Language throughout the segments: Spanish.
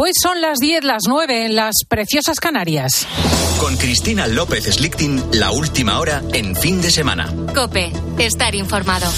Pues son las 10, las 9 en las preciosas Canarias. Con Cristina López Slichting, la última hora en fin de semana. Cope, estar informado.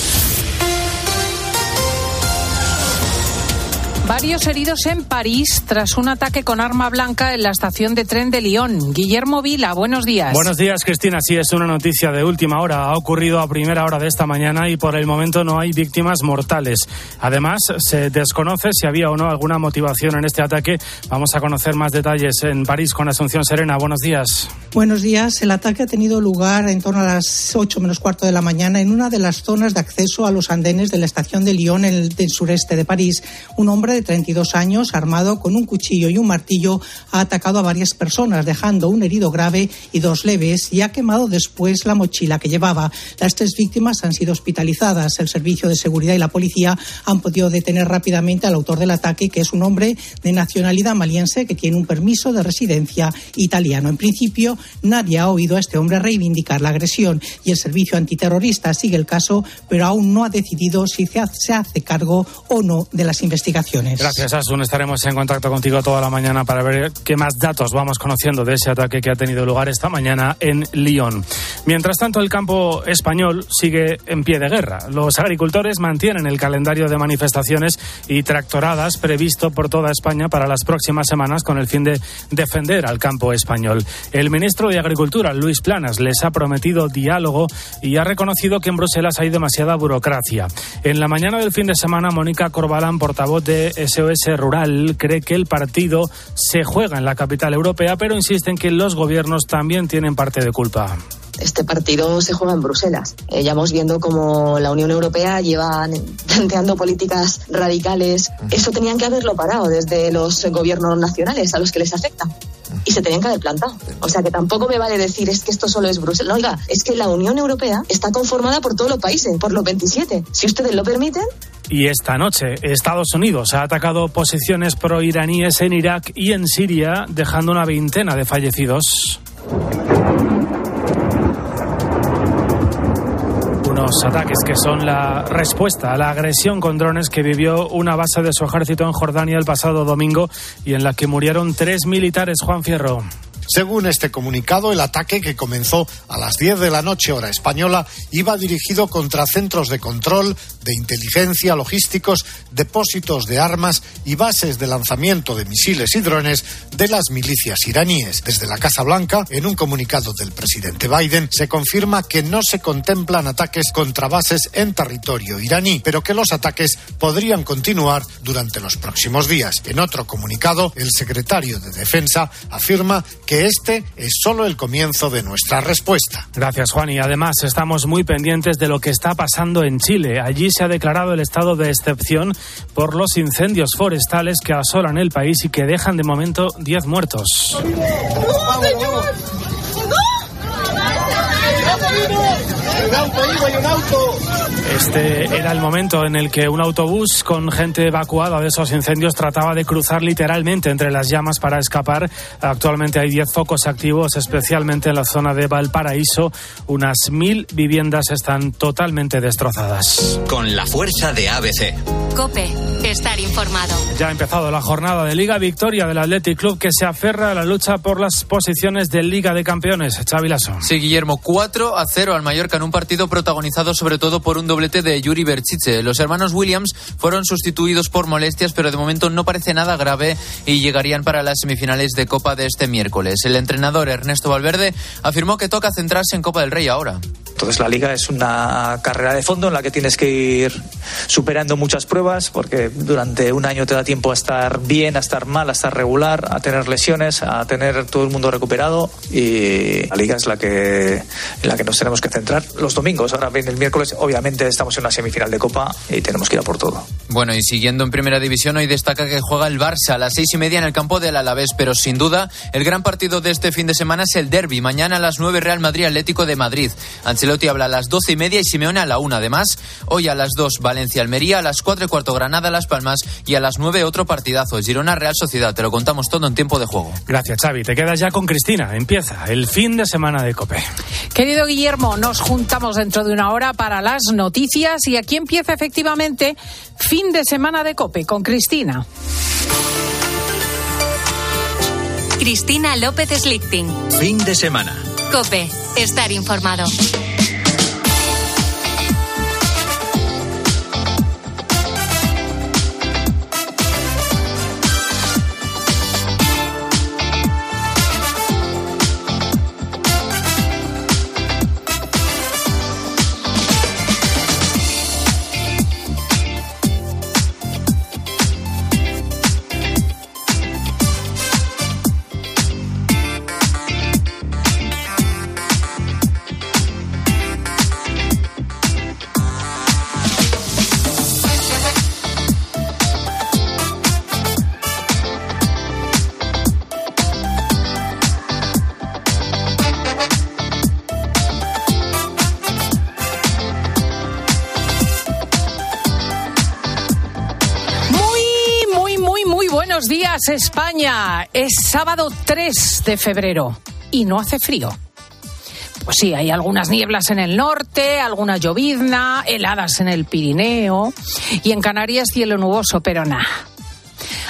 Varios heridos en París tras un ataque con arma blanca en la estación de tren de Lyon. Guillermo Vila, buenos días. Buenos días, Cristina. Sí, es una noticia de última hora. Ha ocurrido a primera hora de esta mañana y por el momento no hay víctimas mortales. Además, se desconoce si había o no alguna motivación en este ataque. Vamos a conocer más detalles en París con Asunción Serena. Buenos días. Buenos días. El ataque ha tenido lugar en torno a las 8 menos cuarto de la mañana en una de las zonas de acceso a los andenes de la estación de Lyon en el, sureste de París. Un hombre de 32 años, armado con un cuchillo y un martillo, ha atacado a varias personas, dejando un herido grave y dos leves, y ha quemado después la mochila que llevaba. Las tres víctimas han sido hospitalizadas. El Servicio de Seguridad y la policía han podido detener rápidamente al autor del ataque, que es un hombre de nacionalidad maliense que tiene un permiso de residencia italiano. En principio, nadie ha oído a este hombre reivindicar la agresión y el Servicio Antiterrorista sigue el caso, pero aún no ha decidido si se hace cargo o no de las investigaciones. Gracias, Asun. Estaremos en contacto contigo toda la mañana para ver qué más datos vamos conociendo de ese ataque que ha tenido lugar esta mañana en Lyon. Mientras tanto, el campo español sigue en pie de guerra. Los agricultores mantienen el calendario de manifestaciones y tractoradas previsto por toda España para las próximas semanas con el fin de defender al campo español. El ministro de Agricultura, Luis Planas, les ha prometido diálogo y ha reconocido que en Bruselas hay demasiada burocracia. En la mañana del fin de semana, Mónica Corbalán, portavoz de SOS Rural cree que el partido se juega en la capital europea, pero insiste en que los gobiernos también tienen parte de culpa este partido se juega en Bruselas. Eh, ya vamos viendo cómo la Unión Europea lleva planteando políticas radicales. Eso tenían que haberlo parado desde los gobiernos nacionales a los que les afecta. Y se tenían que haber plantado. O sea que tampoco me vale decir es que esto solo es Bruselas. No, oiga, es que la Unión Europea está conformada por todos los países, por los 27. Si ustedes lo permiten, y esta noche Estados Unidos ha atacado posiciones proiraníes en Irak y en Siria, dejando una veintena de fallecidos. Unos ataques que son la respuesta a la agresión con drones que vivió una base de su ejército en Jordania el pasado domingo y en la que murieron tres militares. Juan Fierro. Según este comunicado, el ataque que comenzó a las 10 de la noche hora española iba dirigido contra centros de control, de inteligencia, logísticos, depósitos de armas y bases de lanzamiento de misiles y drones de las milicias iraníes. Desde la Casa Blanca, en un comunicado del presidente Biden, se confirma que no se contemplan ataques contra bases en territorio iraní, pero que los ataques podrían continuar durante los próximos días. En otro comunicado, el secretario de Defensa afirma que este es solo el comienzo de nuestra respuesta. Gracias, Juan. Y además estamos muy pendientes de lo que está pasando en Chile. Allí se ha declarado el estado de excepción por los incendios forestales que asolan el país y que dejan de momento 10 muertos. Este era el momento en el que un autobús con gente evacuada de esos incendios trataba de cruzar literalmente entre las llamas para escapar. Actualmente hay 10 focos activos, especialmente en la zona de Valparaíso. Unas mil viviendas están totalmente destrozadas. Con la fuerza de ABC. Cope, estar informado. Ya ha empezado la jornada de Liga Victoria del Athletic Club que se aferra a la lucha por las posiciones de Liga de Campeones. Xavi Lasso. Sí, Guillermo, 4 a 0 al Mallorca en un partido protagonizado sobre todo por un doblete de Yuri Berchiche. Los hermanos Williams fueron sustituidos por molestias, pero de momento no parece nada grave y llegarían para las semifinales de Copa de este miércoles. El entrenador Ernesto Valverde afirmó que toca centrarse en Copa del Rey ahora. Entonces la liga es una carrera de fondo en la que tienes que ir superando muchas pruebas porque durante un año te da tiempo a estar bien, a estar mal, a estar regular, a tener lesiones, a tener todo el mundo recuperado y la liga es la que en la que nos tenemos que centrar los domingos. Ahora viene el miércoles, obviamente estamos en una semifinal de Copa y tenemos que ir a por todo. Bueno, y siguiendo en primera división, hoy destaca que juega el Barça a las seis y media en el campo del Alavés, pero sin duda el gran partido de este fin de semana es el derby. Mañana a las nueve Real Madrid Atlético de Madrid. Ancelotti habla a las doce y media y Simeone a la una. Además, hoy a las dos Valencia Almería, a las cuatro y cuarto Granada Las Palmas y a las nueve otro partidazo, Girona Real Sociedad. Te lo contamos todo en tiempo de juego. Gracias, Xavi. Te quedas ya con Cristina. Empieza el fin de semana de Cope. Querido Guillermo, nos juntamos dentro de una hora para las noticias y aquí empieza efectivamente fin de semana de Cope con Cristina. Cristina López Slichting. Fin de semana. Cope, estar informado. España. Es sábado 3 de febrero y no hace frío. Pues sí, hay algunas nieblas en el norte, alguna llovizna, heladas en el Pirineo y en Canarias cielo nuboso, pero nada.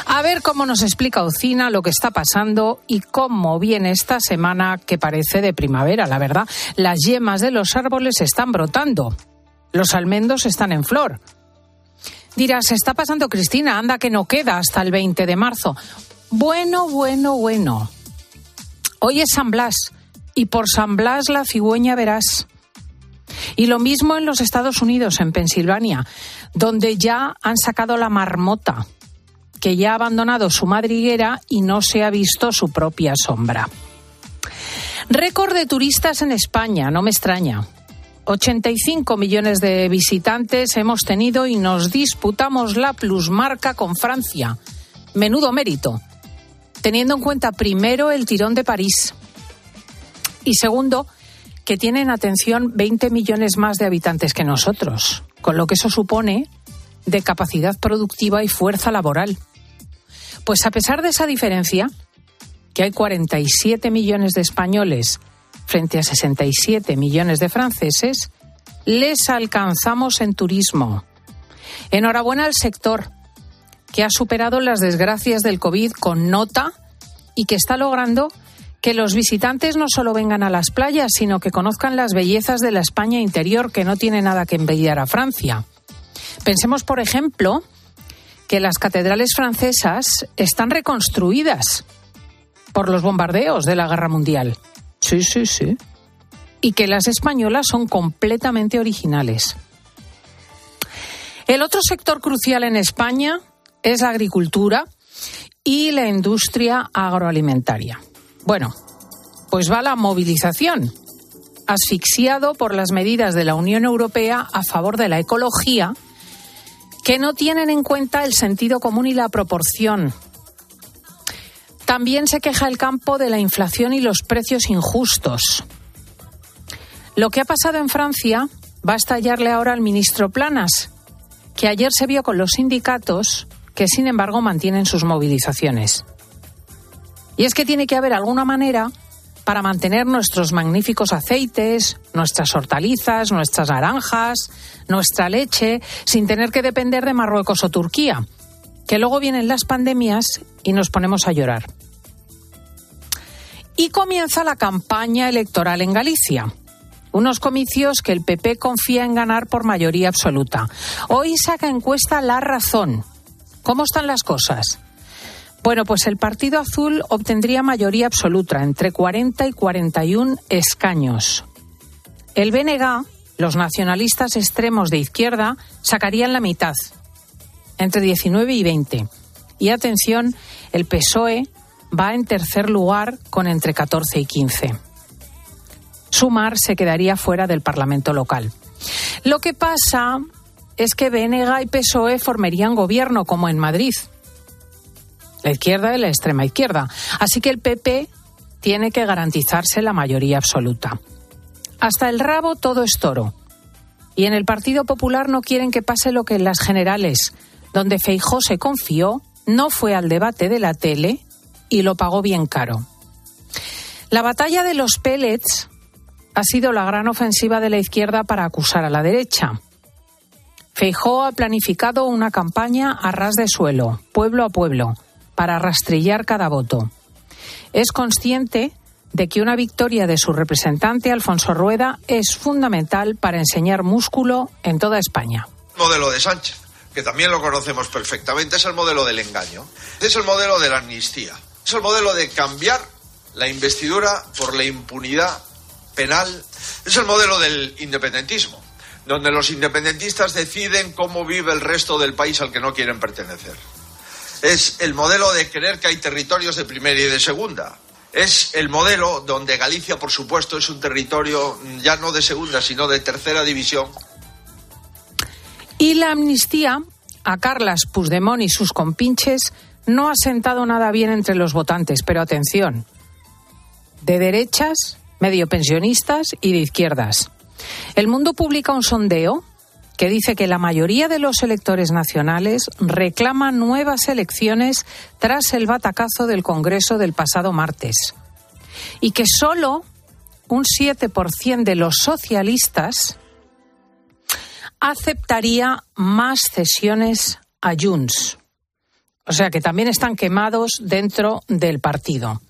A ver cómo nos explica Ocina lo que está pasando y cómo viene esta semana que parece de primavera, la verdad. Las yemas de los árboles están brotando. Los almendos están en flor. Dirás, está pasando Cristina, anda que no queda hasta el 20 de marzo. Bueno, bueno, bueno. Hoy es San Blas y por San Blas la cigüeña verás. Y lo mismo en los Estados Unidos, en Pensilvania, donde ya han sacado la marmota, que ya ha abandonado su madriguera y no se ha visto su propia sombra. Récord de turistas en España, no me extraña. 85 millones de visitantes hemos tenido y nos disputamos la plusmarca con Francia. Menudo mérito, teniendo en cuenta primero el tirón de París y segundo que tienen atención 20 millones más de habitantes que nosotros, con lo que eso supone de capacidad productiva y fuerza laboral. Pues a pesar de esa diferencia, que hay 47 millones de españoles frente a 67 millones de franceses, les alcanzamos en turismo. Enhorabuena al sector, que ha superado las desgracias del COVID con nota y que está logrando que los visitantes no solo vengan a las playas, sino que conozcan las bellezas de la España interior, que no tiene nada que envidiar a Francia. Pensemos, por ejemplo, que las catedrales francesas están reconstruidas por los bombardeos de la Guerra Mundial. Sí, sí, sí. Y que las españolas son completamente originales. El otro sector crucial en España es la agricultura y la industria agroalimentaria. Bueno, pues va la movilización, asfixiado por las medidas de la Unión Europea a favor de la ecología, que no tienen en cuenta el sentido común y la proporción. También se queja el campo de la inflación y los precios injustos. Lo que ha pasado en Francia va a estallarle ahora al ministro Planas, que ayer se vio con los sindicatos que, sin embargo, mantienen sus movilizaciones. Y es que tiene que haber alguna manera para mantener nuestros magníficos aceites, nuestras hortalizas, nuestras naranjas, nuestra leche, sin tener que depender de Marruecos o Turquía, que luego vienen las pandemias y nos ponemos a llorar. Y comienza la campaña electoral en Galicia. Unos comicios que el PP confía en ganar por mayoría absoluta. Hoy saca encuesta La Razón. ¿Cómo están las cosas? Bueno, pues el Partido Azul obtendría mayoría absoluta, entre 40 y 41 escaños. El BNG, los nacionalistas extremos de izquierda, sacarían la mitad, entre 19 y 20. Y atención, el PSOE va en tercer lugar con entre 14 y 15. Sumar se quedaría fuera del Parlamento local. Lo que pasa es que BNG y PSOE formarían gobierno, como en Madrid la izquierda y la extrema izquierda. Así que el PP tiene que garantizarse la mayoría absoluta. Hasta el rabo todo es toro. Y en el Partido Popular no quieren que pase lo que en las generales, donde Feijó se confió, no fue al debate de la tele y lo pagó bien caro. La batalla de los pellets ha sido la gran ofensiva de la izquierda para acusar a la derecha. Feijó ha planificado una campaña a ras de suelo, pueblo a pueblo, para rastrillar cada voto. es consciente de que una victoria de su representante, Alfonso Rueda, es fundamental para enseñar músculo en toda España. Modelo de Sánchez, que también lo conocemos perfectamente, es el modelo del engaño, es el modelo de la amnistía, es el modelo de cambiar la investidura por la impunidad penal, es el modelo del independentismo, donde los independentistas deciden cómo vive el resto del país al que no quieren pertenecer. Es el modelo de creer que hay territorios de primera y de segunda, es el modelo donde Galicia, por supuesto, es un territorio ya no de segunda, sino de tercera división. Y la amnistía a Carlas Puigdemont y sus compinches no ha sentado nada bien entre los votantes, pero atención, de derechas, medio pensionistas y de izquierdas. El Mundo publica un sondeo que dice que la mayoría de los electores nacionales reclaman nuevas elecciones tras el batacazo del Congreso del pasado martes. Y que solo un 7% de los socialistas aceptaría más cesiones a Junts. O sea que también están quemados dentro del partido.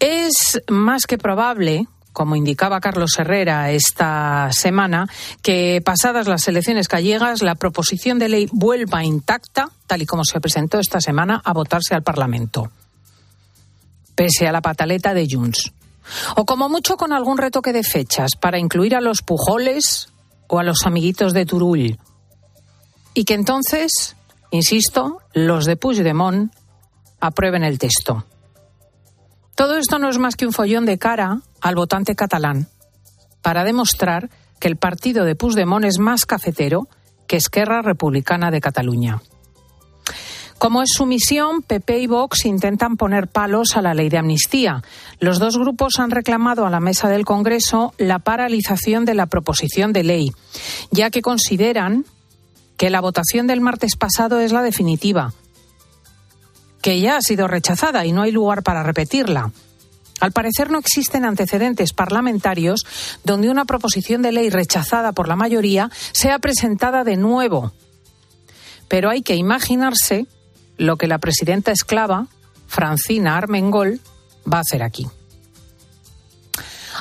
Es más que probable como indicaba Carlos Herrera esta semana, que pasadas las elecciones gallegas la proposición de ley vuelva intacta, tal y como se presentó esta semana, a votarse al Parlamento, pese a la pataleta de Junts. O como mucho con algún retoque de fechas para incluir a los Pujoles o a los amiguitos de Turull. Y que entonces, insisto, los de Puigdemont aprueben el texto. Todo esto no es más que un follón de cara al votante catalán para demostrar que el partido de Puigdemont es más cafetero que Esquerra Republicana de Cataluña. Como es su misión, PP y Vox intentan poner palos a la ley de amnistía. Los dos grupos han reclamado a la mesa del Congreso la paralización de la proposición de ley, ya que consideran que la votación del martes pasado es la definitiva que ya ha sido rechazada y no hay lugar para repetirla. Al parecer no existen antecedentes parlamentarios donde una proposición de ley rechazada por la mayoría sea presentada de nuevo. Pero hay que imaginarse lo que la presidenta esclava, Francina Armengol, va a hacer aquí.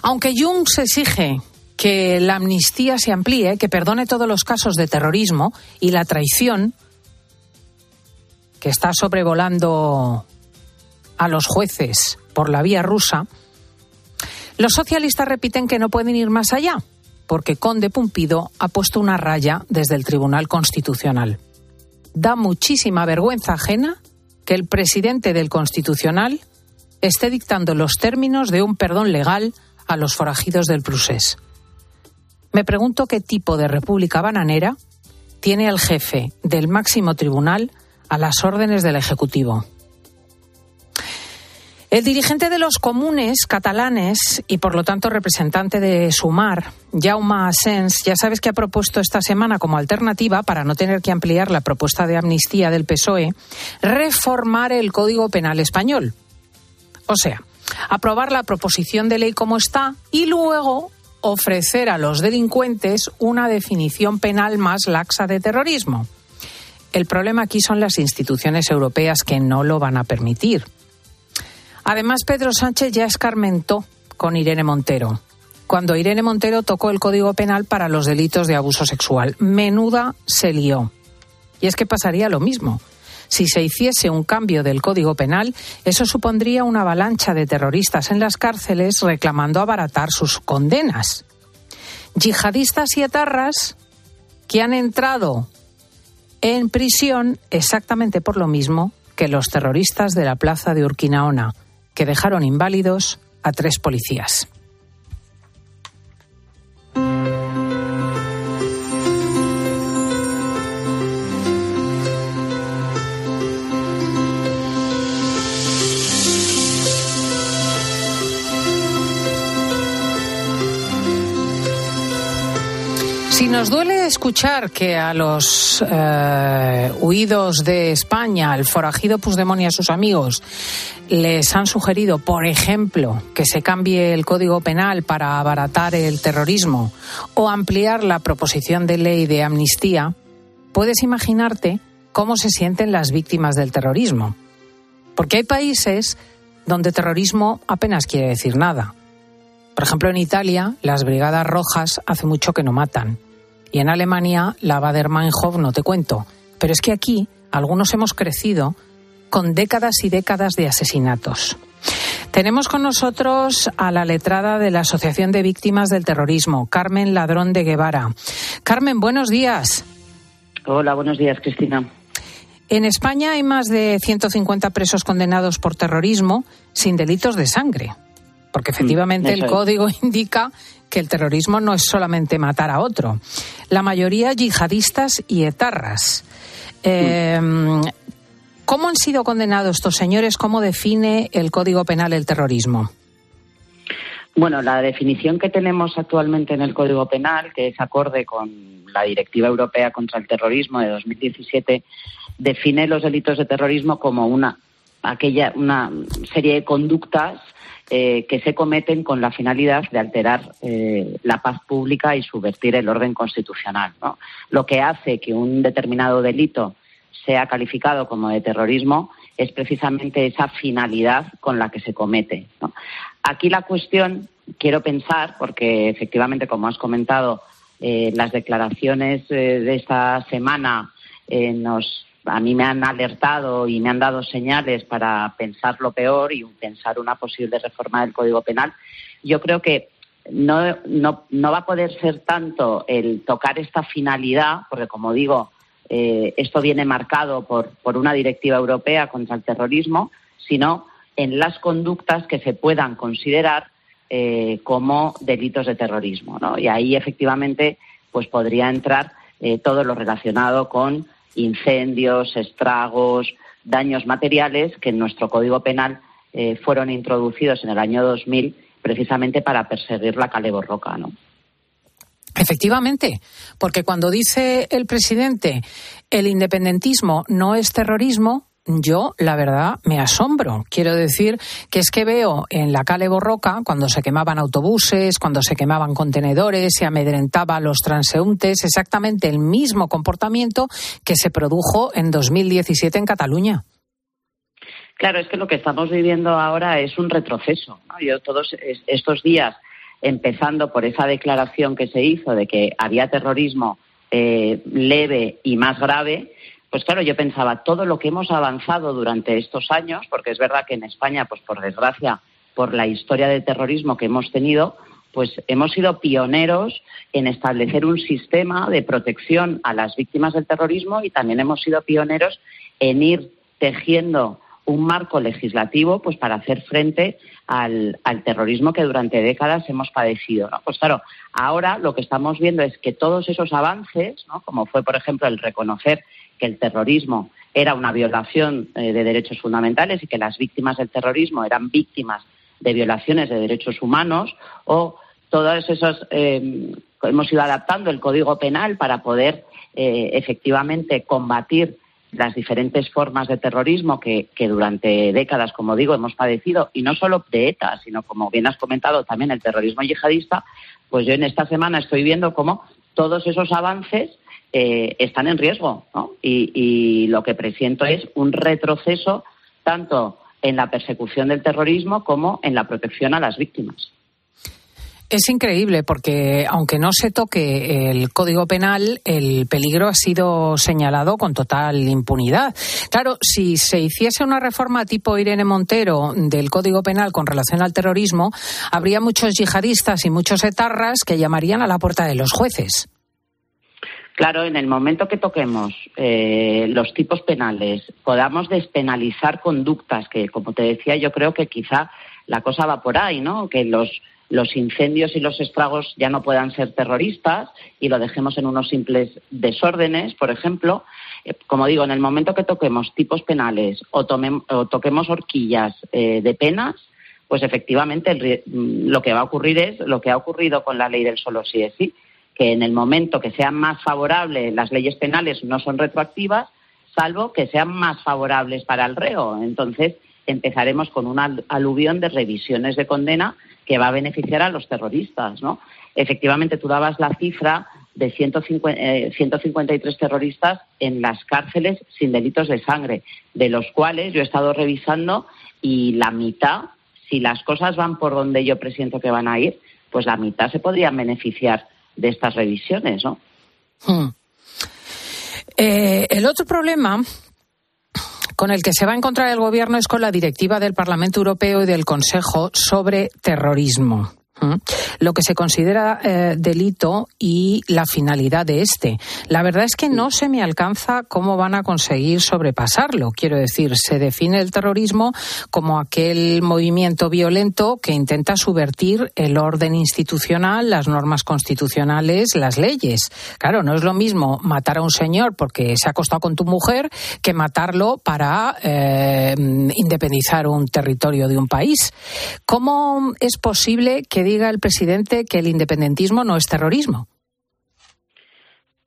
Aunque se exige que la amnistía se amplíe, que perdone todos los casos de terrorismo y la traición, que está sobrevolando a los jueces por la vía rusa, los socialistas repiten que no pueden ir más allá, porque Conde Pumpido ha puesto una raya desde el Tribunal Constitucional. Da muchísima vergüenza ajena que el presidente del Constitucional esté dictando los términos de un perdón legal a los forajidos del Prusés. Me pregunto qué tipo de república bananera tiene el jefe del máximo tribunal a las órdenes del Ejecutivo. El dirigente de los comunes catalanes y por lo tanto representante de Sumar, Jaume Asens, ya sabes que ha propuesto esta semana como alternativa, para no tener que ampliar la propuesta de amnistía del PSOE, reformar el Código Penal español. O sea, aprobar la proposición de ley como está y luego ofrecer a los delincuentes una definición penal más laxa de terrorismo. El problema aquí son las instituciones europeas que no lo van a permitir. Además, Pedro Sánchez ya escarmentó con Irene Montero, cuando Irene Montero tocó el Código Penal para los delitos de abuso sexual. Menuda se lió. Y es que pasaría lo mismo. Si se hiciese un cambio del Código Penal, eso supondría una avalancha de terroristas en las cárceles reclamando abaratar sus condenas. Yihadistas y etarras que han entrado en prisión exactamente por lo mismo que los terroristas de la plaza de Urquinaona, que dejaron inválidos a tres policías. Si nos duele escuchar que a los eh, huidos de España, al forajido Puigdemont y a sus amigos, les han sugerido, por ejemplo, que se cambie el Código Penal para abaratar el terrorismo o ampliar la proposición de ley de amnistía, puedes imaginarte cómo se sienten las víctimas del terrorismo. Porque hay países donde terrorismo apenas quiere decir nada. Por ejemplo, en Italia, las Brigadas Rojas hace mucho que no matan. Y en Alemania, la Bader-Meinhof no te cuento. Pero es que aquí algunos hemos crecido con décadas y décadas de asesinatos. Tenemos con nosotros a la letrada de la Asociación de Víctimas del Terrorismo, Carmen Ladrón de Guevara. Carmen, buenos días. Hola, buenos días, Cristina. En España hay más de 150 presos condenados por terrorismo sin delitos de sangre, porque efectivamente el código indica que el terrorismo no es solamente matar a otro. La mayoría yihadistas y etarras. Eh, ¿Cómo han sido condenados estos señores? ¿Cómo define el Código Penal el terrorismo? Bueno, la definición que tenemos actualmente en el Código Penal, que es acorde con la Directiva Europea contra el Terrorismo de 2017, define los delitos de terrorismo como una aquella una serie de conductas eh, que se cometen con la finalidad de alterar eh, la paz pública y subvertir el orden constitucional. Lo que hace que un determinado delito sea calificado como de terrorismo es precisamente esa finalidad con la que se comete. Aquí la cuestión, quiero pensar, porque efectivamente, como has comentado, eh, las declaraciones eh, de esta semana eh, nos, a mí me han alertado y me han dado señales para pensar lo peor y pensar una posible reforma del Código Penal. Yo creo que no, no, no va a poder ser tanto el tocar esta finalidad, porque como digo, eh, esto viene marcado por, una directiva europea contra el terrorismo, sino en las conductas que se puedan considerar eh, como delitos de terrorismo. Y ahí efectivamente pues podría entrar eh, todo lo relacionado con incendios, estragos, daños materiales que en nuestro Código Penal fueron introducidos en el año 2000 precisamente para perseguir la caleborroca, ¿no? Efectivamente, porque cuando dice el presidente el independentismo no es terrorismo, yo, la verdad, me asombro. Quiero decir que es que veo en la calle Borroca, cuando se quemaban autobuses, cuando se quemaban contenedores, se amedrentaba a los transeúntes, exactamente el mismo comportamiento que se produjo en 2017 en Cataluña. Claro, es que lo que estamos viviendo ahora es un retroceso. Yo todos estos días empezando por esa declaración que se hizo de que había terrorismo eh, leve y más grave, pues claro, yo pensaba todo lo que hemos avanzado durante estos años, porque es verdad que en España, pues por desgracia, por la historia de terrorismo que hemos tenido, pues hemos sido pioneros en establecer un sistema de protección a las víctimas del terrorismo y también hemos sido pioneros en ir tejiendo un marco legislativo pues para hacer frente al, terrorismo que durante décadas hemos padecido. Pues claro, ahora lo que estamos viendo es que todos esos avances, como fue, por ejemplo, el reconocer que el terrorismo era una violación eh, de derechos fundamentales y que las víctimas del terrorismo eran víctimas de violaciones de derechos humanos, o todos esos eh, hemos ido adaptando el Código Penal para poder eh, efectivamente combatir las diferentes formas de terrorismo que, durante décadas, como digo, hemos padecido, y no solo de ETA, sino como bien has comentado, también el terrorismo yihadista, pues yo en esta semana estoy viendo cómo todos esos avances eh, están en riesgo, ¿no? Y, y lo que presiento es un retroceso tanto en la persecución del terrorismo como en la protección a las víctimas. Es increíble porque, aunque no se toque el Código Penal, el peligro ha sido señalado con total impunidad. Claro, si se hiciese una reforma tipo Irene Montero del Código Penal con relación al terrorismo, habría muchos yihadistas y muchos etarras que llamarían a la puerta de los jueces. Claro, en el momento que toquemos eh, los tipos penales, podamos despenalizar conductas que, como te decía, yo creo que quizá la cosa va por ahí, ¿no? Que los los incendios y los estragos ya no puedan ser terroristas y lo dejemos en unos simples desórdenes, por ejemplo. Eh, como digo, en el momento que toquemos tipos penales o, toquemos horquillas eh, de penas, pues efectivamente mm, lo que va a ocurrir es lo que ha ocurrido con la ley del solo sí es sí, que en el momento que sean más favorables las leyes penales no son retroactivas, salvo que sean más favorables para el reo. Entonces empezaremos con una aluvión de revisiones de condena que va a beneficiar a los terroristas, ¿no? Efectivamente, tú dabas la cifra de 153 eh, terroristas en las cárceles sin delitos de sangre, de los cuales yo he estado revisando y la mitad, si las cosas van por donde yo presiento que van a ir, pues la mitad se podrían beneficiar de estas revisiones, ¿no? Hmm. Eh, el otro problema con el que se va a encontrar el Gobierno es con la directiva del Parlamento Europeo y del Consejo sobre terrorismo lo que se considera eh, delito y la finalidad de este. La verdad es que no se me alcanza cómo van a conseguir sobrepasarlo. Quiero decir, se define el terrorismo como aquel movimiento violento que intenta subvertir el orden institucional, las normas constitucionales, las leyes. Claro, no es lo mismo matar a un señor porque se ha acostado con tu mujer que matarlo para eh, independizar un territorio de un país. ¿Cómo es posible que diga el presidente que el independentismo no es terrorismo?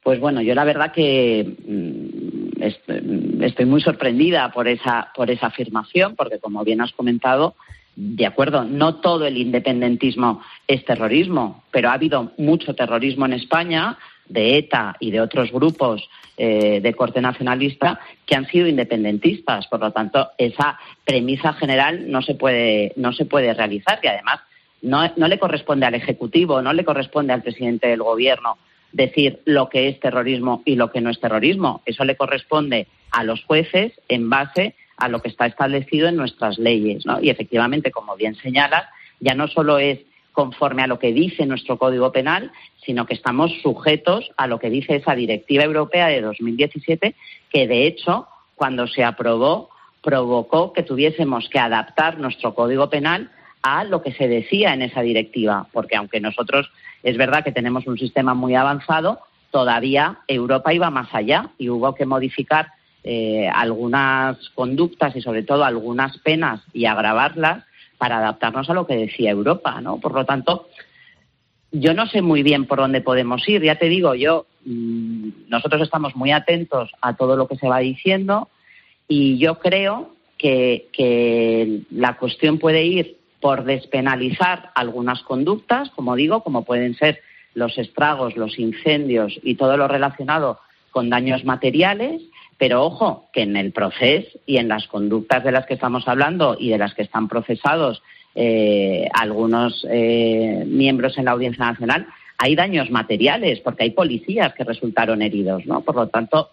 Pues bueno, yo la verdad que mm, estoy muy sorprendida por esa, por esa afirmación, porque como bien has comentado, de acuerdo, no todo el independentismo es terrorismo, pero ha habido mucho terrorismo en España de ETA y de otros grupos eh, de corte nacionalista que han sido independentistas. Por lo tanto, esa premisa general no se puede, no se puede realizar y además no, le corresponde al Ejecutivo, no le corresponde al presidente del Gobierno decir lo que es terrorismo y lo que no es terrorismo. Eso le corresponde a los jueces en base a lo que está establecido en nuestras leyes. Y efectivamente, como bien señalas, ya no solo es conforme a lo que dice nuestro Código Penal, sino que estamos sujetos a lo que dice esa Directiva Europea de 2017, que de hecho, cuando se aprobó, provocó que tuviésemos que adaptar nuestro Código Penal a lo que se decía en esa directiva, porque aunque nosotros es verdad que tenemos un sistema muy avanzado, todavía Europa iba más allá y hubo que modificar eh, algunas conductas y sobre todo algunas penas y agravarlas para adaptarnos a lo que decía Europa, ¿no? Por lo tanto, yo no sé muy bien por dónde podemos ir. Ya te digo, yo mm, nosotros estamos muy atentos a todo lo que se va diciendo y yo creo que, que la cuestión puede ir por despenalizar algunas conductas, como digo, como pueden ser los estragos, los incendios y todo lo relacionado con daños materiales, pero ojo, que en el proceso y en las conductas de las que estamos hablando y de las que están procesados eh, algunos eh, miembros en la Audiencia Nacional, hay daños materiales, porque hay policías que resultaron heridos, ¿no? Por lo tanto,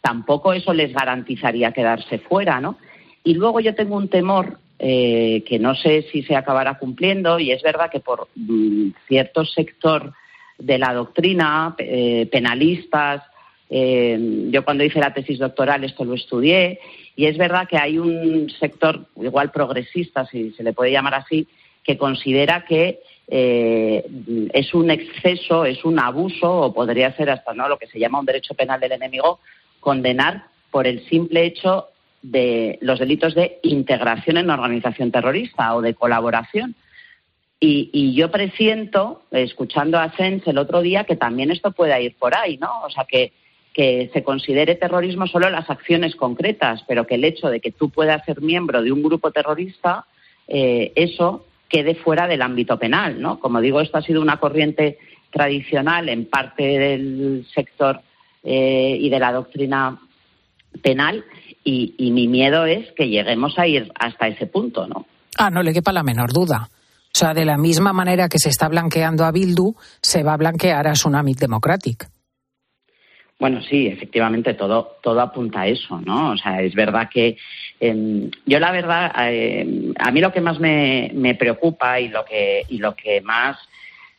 tampoco eso les garantizaría quedarse fuera, ¿no? Y luego yo tengo un temor eh, que no sé si se acabará cumpliendo y es verdad que por mm, cierto sector de la doctrina, eh, penalistas, eh, yo cuando hice la tesis doctoral esto lo estudié y es verdad que hay un sector igual progresista, si se le puede llamar así, que considera que es un exceso, es un abuso o podría ser hasta no lo que se llama un derecho penal del enemigo condenar por el simple hecho de los delitos de integración en organización terrorista o de colaboración. Y, yo presiento, escuchando a Sens el otro día, que también esto pueda ir por ahí, ¿no? O sea, que, que se considere terrorismo solo las acciones concretas, pero que el hecho de que tú puedas ser miembro de un grupo terrorista, eh, eso quede fuera del ámbito penal, ¿no? Como digo, esto ha sido una corriente tradicional en parte del sector eh, y de la doctrina penal y, mi miedo es que lleguemos a ir hasta ese punto, ¿no? Ah, no le quepa la menor duda. O sea, de la misma manera que se está blanqueando a Bildu, se va a blanquear a Tsunami Democratic. Bueno, sí, efectivamente, todo, todo apunta a eso, ¿no? O sea, es verdad que em, yo la verdad, em, a mí lo que más me, me, preocupa y lo que, y lo que más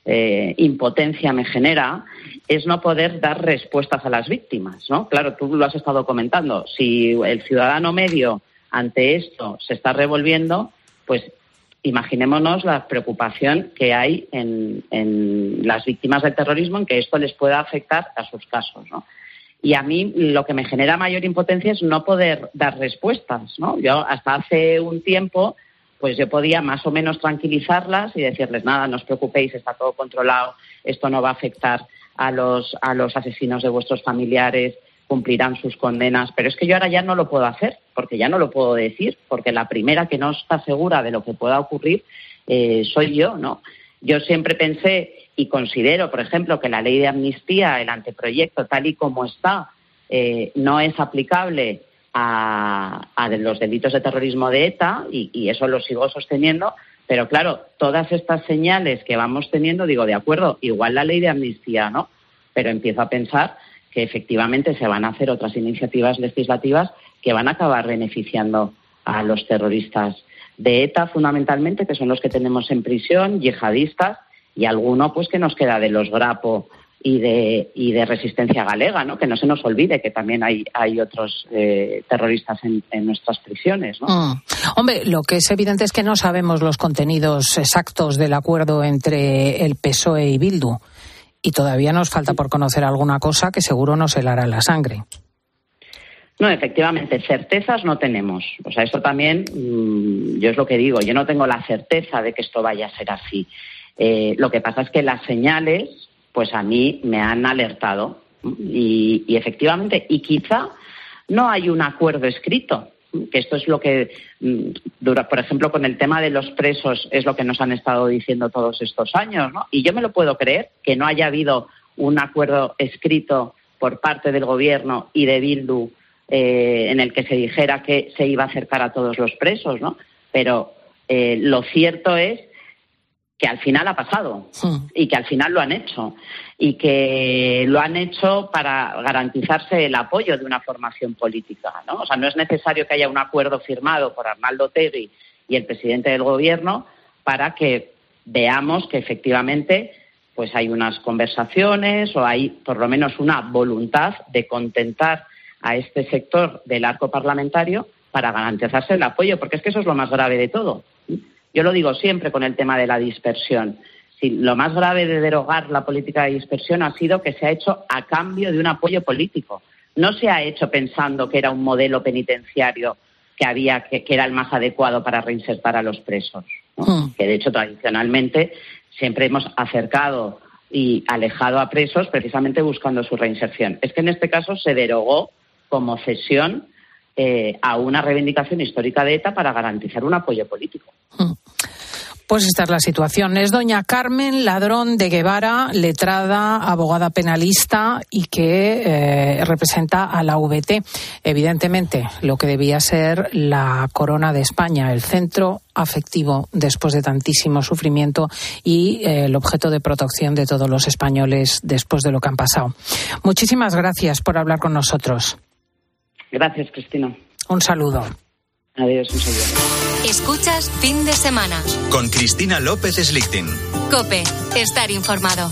eh, impotencia me genera es no poder dar respuestas a las víctimas, ¿no? Claro, tú lo has estado comentando. Si el ciudadano medio ante esto se está revolviendo, pues imaginémonos la preocupación que hay en, las víctimas del terrorismo en que esto les pueda afectar a sus casos, ¿no? Y a mí lo que me genera mayor impotencia es no poder dar respuestas, ¿no? Yo hasta hace un tiempo pues yo podía más o menos tranquilizarlas y decirles, nada, no os preocupéis, está todo controlado, esto no va a afectar a los, a los asesinos de vuestros familiares, cumplirán sus condenas. Pero es que yo ahora ya no lo puedo hacer, porque ya no lo puedo decir, porque la primera que no está segura de lo que pueda ocurrir eh, soy yo, ¿no? Yo siempre pensé y considero, por ejemplo, que la ley de amnistía, el anteproyecto tal y como está, eh, no es aplicable a, los delitos de terrorismo de ETA y, eso lo sigo sosteniendo. Pero claro, todas estas señales que vamos teniendo, digo, de acuerdo, igual la ley de amnistía, ¿no? Pero empiezo a pensar que efectivamente se van a hacer otras iniciativas legislativas que van a acabar beneficiando a los terroristas de ETA fundamentalmente, que son los que tenemos en prisión, yihadistas y alguno pues que nos queda de los Grapo y de, y de resistencia galega, ¿no? Que no se nos olvide que también hay, hay otros eh, terroristas en, nuestras prisiones, ¿no? Mm. Hombre, lo que es evidente es que no sabemos los contenidos exactos del acuerdo entre el PSOE y Bildu y todavía nos falta por conocer alguna cosa que seguro nos helará la sangre. No, efectivamente, certezas no tenemos. O sea, esto también, mm, yo es lo que digo, yo no tengo la certeza de que esto vaya a ser así. Eh, lo que pasa es que las señales, pues a mí me han alertado y, efectivamente, y quizá no hay un acuerdo escrito, que esto es lo que, mm, dura, por ejemplo, con el tema de los presos, es lo que nos han estado diciendo todos estos años, ¿no? Y yo me lo puedo creer, que no haya habido un acuerdo escrito por parte del Gobierno y de Bildu eh, en el que se dijera que se iba a acercar a todos los presos, ¿no? Pero eh, lo cierto es que al final ha pasado y que al final lo han hecho y que lo han hecho para garantizarse el apoyo de una formación política, ¿no? O sea, no es necesario que haya un acuerdo firmado por Arnaldo Tegui y el presidente del gobierno para que veamos que efectivamente pues hay unas conversaciones o hay por lo menos una voluntad de contentar a este sector del arco parlamentario para garantizarse el apoyo, porque es que eso es lo más grave de todo. Yo lo digo siempre con el tema de la dispersión. lo más grave de derogar la política de dispersión ha sido que se ha hecho a cambio de un apoyo político. No se ha hecho pensando que era un modelo penitenciario que había que, era el más adecuado para reinsertar a los presos. Hmm. Que de hecho tradicionalmente siempre hemos acercado y alejado a presos precisamente buscando su reinserción. Es que en este caso se derogó como cesión eh, a una reivindicación histórica de ETA para garantizar un apoyo político. Hmm. Pues esta es la situación. Es doña Carmen Ladrón de Guevara, letrada, abogada penalista y que eh, representa a la VT. Evidentemente, lo que debía ser la corona de España, el centro afectivo después de tantísimo sufrimiento y eh, el objeto de protección de todos los españoles después de lo que han pasado. Muchísimas gracias por hablar con nosotros. Gracias, Cristina. Un saludo. Adiós, un saludo. Escuchas fin de semana. Con Cristina López Slichting. Cope, estar informado.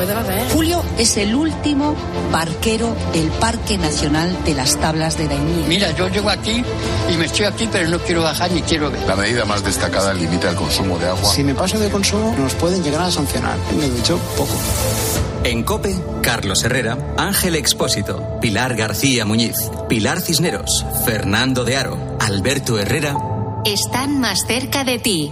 Julio es el último barquero del Parque Nacional de las Tablas de Daimiel. Mira, yo llego aquí y me estoy aquí, pero no quiero bajar ni quiero ver. La medida más destacada limita el consumo de agua. Si me paso de consumo, nos pueden llegar a sancionar. Me he dicho poco. En COPE, Carlos Herrera, Ángel Expósito, Pilar García Muñiz, Pilar Cisneros, Fernando de Aro, Alberto Herrera. Están más cerca de ti.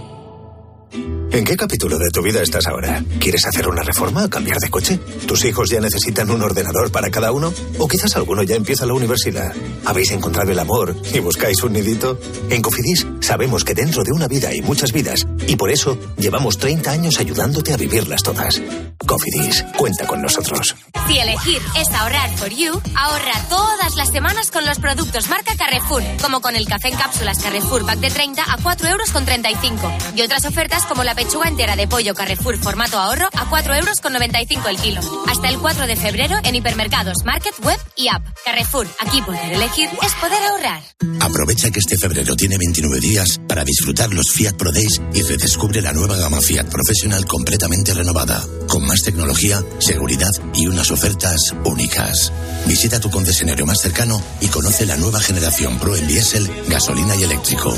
¿En qué capítulo de tu vida estás ahora? ¿Quieres hacer una reforma o cambiar de coche? ¿Tus hijos ya necesitan un ordenador para cada uno? ¿O quizás alguno ya empieza la universidad? ¿Habéis encontrado el amor y buscáis un nidito? En Cofidis sabemos que dentro de una vida hay muchas vidas y por eso llevamos 30 años ayudándote a vivirlas todas. Cofidis, cuenta con nosotros. Si elegir es ahorrar for you, ahorra todas las semanas con los productos marca Carrefour, como con el café en cápsulas Carrefour Pack de 30 a 4 euros con 35 y otras ofertas como la pechuga entera de pollo Carrefour formato ahorro a 4 euros con 95 el kilo. Hasta el 4 de febrero en hipermercados, market, web y app. Carrefour, aquí poder elegir es poder ahorrar. Aprovecha que este febrero tiene 29 días para disfrutar los Fiat Pro Days y redescubre la nueva gama Fiat Profesional completamente renovada, con más tecnología, seguridad y unas ofertas únicas. Visita tu concesionario más cercano y conoce la nueva generación Pro en diésel, gasolina y eléctrico.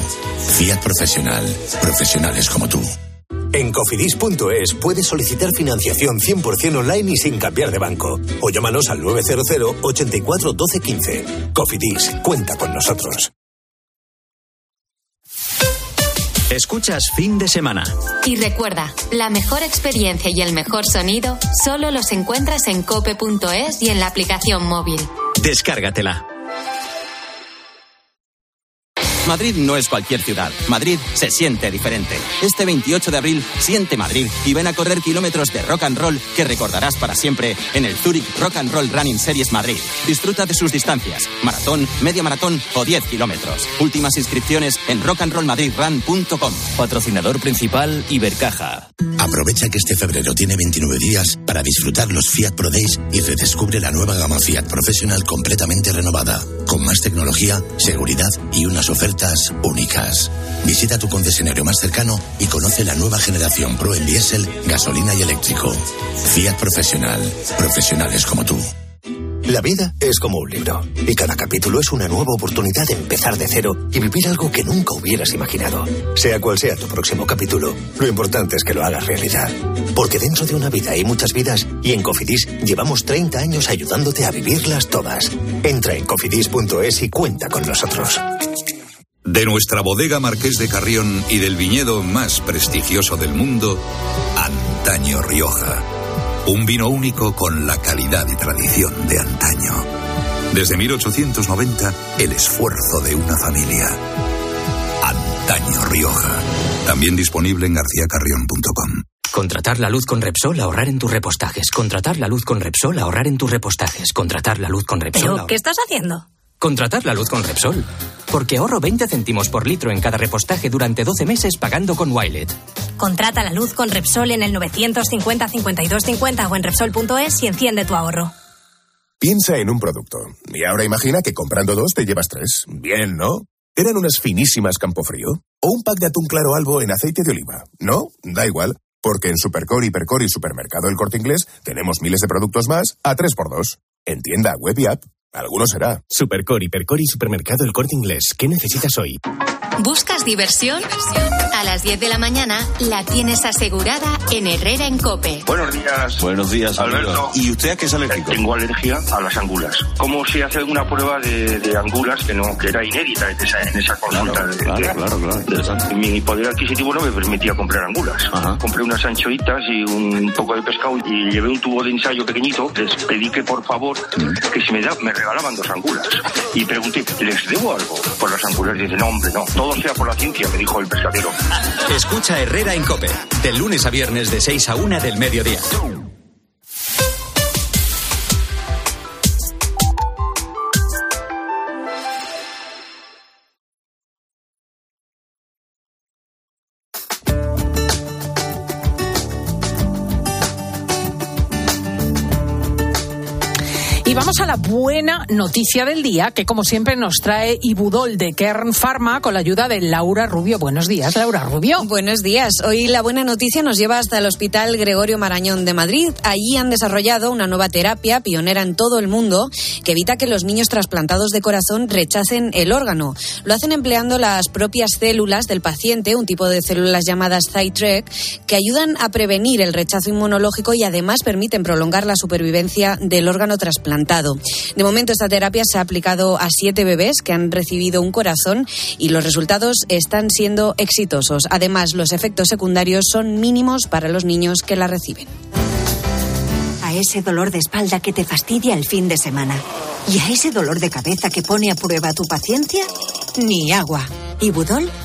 Fiat Profesional. Profesionales como tú. En cofidis.es puedes solicitar financiación 100% online y sin cambiar de banco. O llámanos al 900 84 12 15. Cofidis, cuenta con nosotros. Escuchas fin de semana. Y recuerda, la mejor experiencia y el mejor sonido solo los encuentras en cope.es y en la aplicación móvil. Descárgatela. Madrid no es cualquier ciudad. Madrid se siente diferente. Este 28 de abril siente Madrid y ven a correr kilómetros de rock and roll que recordarás para siempre en el Zurich Rock and Roll Running Series Madrid. Disfruta de sus distancias, maratón, media maratón o 10 kilómetros. Últimas inscripciones en rockandrollmadridrun.com. Patrocinador principal Ibercaja. Aprovecha que este febrero tiene 29 días para disfrutar los Fiat Pro Days y redescubre la nueva gama Fiat Professional completamente renovada, con más tecnología, seguridad y unas ofertas únicas. Visita tu concesionario más cercano y conoce la nueva generación Pro en diésel, gasolina y eléctrico. Fiat Profesional. Profesionales como tú. La vida es como un libro y cada capítulo es una nueva oportunidad de empezar de cero y vivir algo que nunca hubieras imaginado. Sea cual sea tu próximo capítulo, lo importante es que lo hagas realidad. Porque dentro de una vida hay muchas vidas y en Cofidis llevamos 30 años ayudándote a vivirlas todas. Entra en cofidis.es y cuenta con nosotros. De nuestra bodega Marqués de Carrión y del viñedo más prestigioso del mundo, Antaño Rioja. Un vino único con la calidad y tradición de antaño. Desde 1890, el esfuerzo de una familia. Antaño Rioja. También disponible en garcíacarrión.com. Contratar la luz con Repsol, ahorrar en tus repostajes. Contratar la luz con Repsol, ahorrar en tus repostajes. Contratar la luz con Repsol. ¿Pero qué estás haciendo? Contratar la luz con Repsol. Porque ahorro 20 céntimos por litro en cada repostaje durante 12 meses pagando con Wilet. Contrata la luz con Repsol en el 950 52 50 o en Repsol.es y enciende tu ahorro. Piensa en un producto. Y ahora imagina que comprando dos te llevas tres. Bien, ¿no? ¿Eran unas finísimas Campofrío? ¿O un pack de atún claro albo en aceite de oliva? ¿No? Da igual. Porque en Supercore, Hipercore y Supermercado El Corte Inglés tenemos miles de productos más a 3x2. En tienda, web y app. Alguno será. Supercore, Hipercore y Supermercado El Corte Inglés. ¿Qué necesitas hoy? ¿Buscas diversión? A las 10 de la mañana la tienes asegurada en Herrera en Cope. Buenos días. Buenos días, Alberto. ¿Y usted a qué es alérgico? Tengo alergia a las angulas. ¿Cómo se hace una prueba de, de angulas que no que era inédita en esa, en esa consulta? de- claro, de- claro, claro, interesante. Mi poder adquisitivo no me permitía comprar angulas. Compré unas anchoitas y un poco de pescado y llevé un tubo de ensayo pequeñito. Les pedí que por favor que si me, da, me regalaban dos angulas. Y pregunté, ¿les debo algo por las angulas? Y dice, no, hombre, no. Todo sea por la ciencia, me dijo el pescadero. Escucha Herrera en Cope. De lunes a viernes de 6 a 1 del mediodía. La buena noticia del día, que como siempre nos trae Ibudol de Kern Pharma con la ayuda de Laura Rubio. Buenos días, Laura Rubio. Buenos días. Hoy la buena noticia nos lleva hasta el Hospital Gregorio Marañón de Madrid. Allí han desarrollado una nueva terapia pionera en todo el mundo que evita que los niños trasplantados de corazón rechacen el órgano. Lo hacen empleando las propias células del paciente, un tipo de células llamadas Zytrek, que ayudan a prevenir el rechazo inmunológico y además permiten prolongar la supervivencia del órgano trasplantado. De momento esta terapia se ha aplicado a siete bebés que han recibido un corazón y los resultados están siendo exitosos. Además, los efectos secundarios son mínimos para los niños que la reciben. A ese dolor de espalda que te fastidia el fin de semana. ¿Y a ese dolor de cabeza que pone a prueba tu paciencia? Ni agua. Ibudol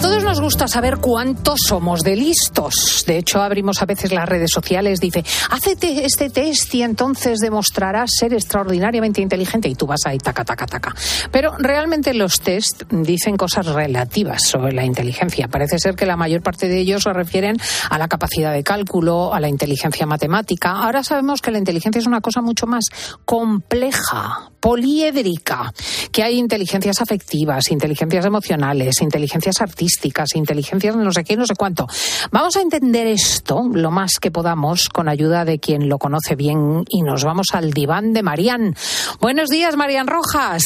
Todos nos gusta saber cuántos somos de listos. De hecho, abrimos a veces las redes sociales, dice, hazte este test y entonces demostrarás ser extraordinariamente inteligente y tú vas ahí taca, taca, taca. Pero realmente los test dicen cosas relativas sobre la inteligencia. Parece ser que la mayor parte de ellos se refieren a la capacidad de cálculo, a la inteligencia matemática. Ahora sabemos que la inteligencia es una cosa mucho más compleja, poliédrica, que hay inteligencias afectivas, inteligencias emocionales, inteligencias artísticas, inteligencias no sé qué, no sé cuánto. Vamos a entender esto lo más que podamos con ayuda de quien lo conoce bien y nos vamos al diván de Marían. Buenos días, Marían Rojas.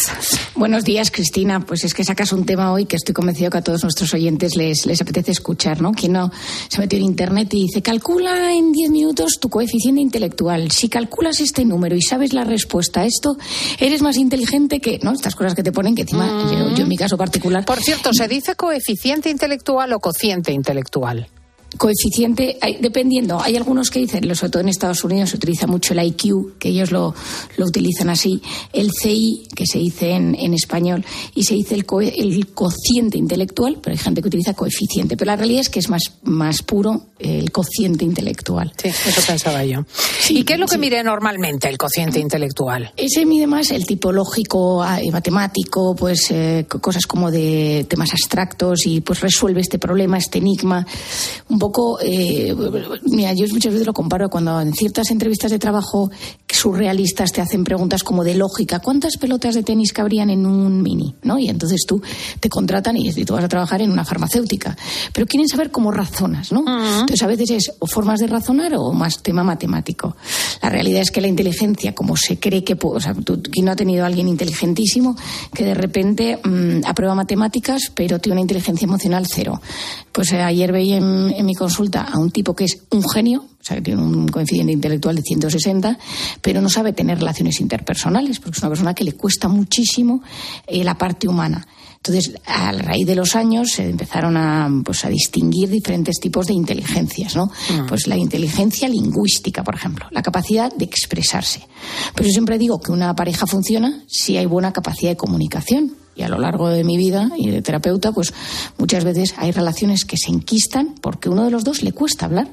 Buenos días, Cristina. Pues es que sacas un tema hoy que estoy convencido que a todos nuestros oyentes les, les apetece escuchar, ¿no? Quien no se metió en internet y dice, calcula en 10 minutos tu coeficiente intelectual. Si calculas este número y sabes la respuesta a esto, eres más inteligente que, ¿no? Estas cosas que te ponen que encima, yo, yo en mi caso particular. Por cierto, ¿se dice coeficiente intelectual o cociente intelectual? Coeficiente, dependiendo, hay algunos que dicen, sobre todo en Estados Unidos se utiliza mucho el IQ, que ellos lo, lo utilizan así, el CI, que se dice en, en español, y se dice el, el, cociente intelectual, pero hay gente que utiliza coeficiente, pero la realidad es que es más, más puro el cociente intelectual. Sí, eso pensaba yo. ¿Y qué es lo que mide normalmente el cociente intelectual? Ese mide más el tipo lógico, ah, matemático, pues eh, cosas como de temas abstractos y pues resuelve este problema, este enigma, un poco, eh, mira, yo muchas veces lo comparo cuando en ciertas entrevistas de trabajo surrealistas te hacen preguntas como de lógica, ¿cuántas pelotas de tenis cabrían en un mini? ¿no? Y entonces tú te contratan y, tú vas a trabajar en una farmacéutica. Pero quieren saber cómo razonas, ¿no? Entonces a veces es o formas de razonar o más tema matemático. La realidad es que la inteligencia, como se cree que, o sea, tú, no ha tenido a alguien inteligentísimo que de repente mm, aprueba matemáticas, pero tiene una inteligencia emocional cero. Pues eh, ayer veía en mi consulta a un tipo que es un genio, o sea, que tiene un coeficiente intelectual de 160, pero no sabe tener relaciones interpersonales, porque es una persona que le cuesta muchísimo eh, la parte humana. Entonces, a raíz de los años se empezaron a, pues, a distinguir diferentes tipos de inteligencias, ¿no? Mm. Pues la inteligencia lingüística, por ejemplo, la capacidad de expresarse. Pero yo siempre digo que una pareja funciona si hay buena capacidad de comunicación y a lo largo de mi vida y de terapeuta, pues muchas veces hay relaciones que se enquistan porque uno de los dos le cuesta hablar.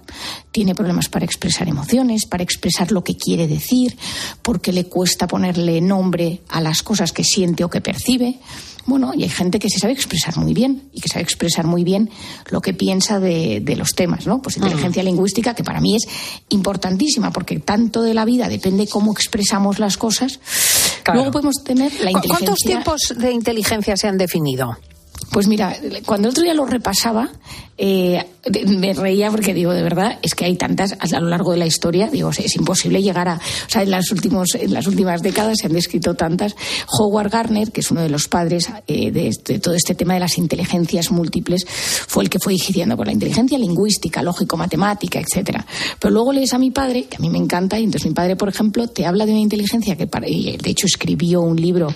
Tiene problemas para expresar emociones, para expresar lo que quiere decir, porque le cuesta ponerle nombre a las cosas que siente o que percibe. Bueno, y hay gente que se sabe expresar muy bien y que sabe expresar muy bien lo que piensa de, los temas, ¿no? Pues inteligencia lingüística, que para mí es importantísima, porque tanto de la vida depende cómo expresamos las cosas. Luego podemos tener la inteligencia. ¿Cuántos tipos de inteligencia se han definido? Pues mira, cuando el otro día lo repasaba, eh, me reía porque digo, de verdad, es que hay tantas a lo largo de la historia, digo, es imposible llegar a, o sea, en las, últimos, en las últimas décadas se han descrito tantas. Howard Gardner, que es uno de los padres eh, de, este, todo este tema de las inteligencias múltiples, fue el que fue diciendo, por la inteligencia lingüística, lógico-matemática, etcétera. Pero luego lees a mi padre, que a mí me encanta, y entonces mi padre, por ejemplo, te habla de una inteligencia que, de hecho, escribió un libro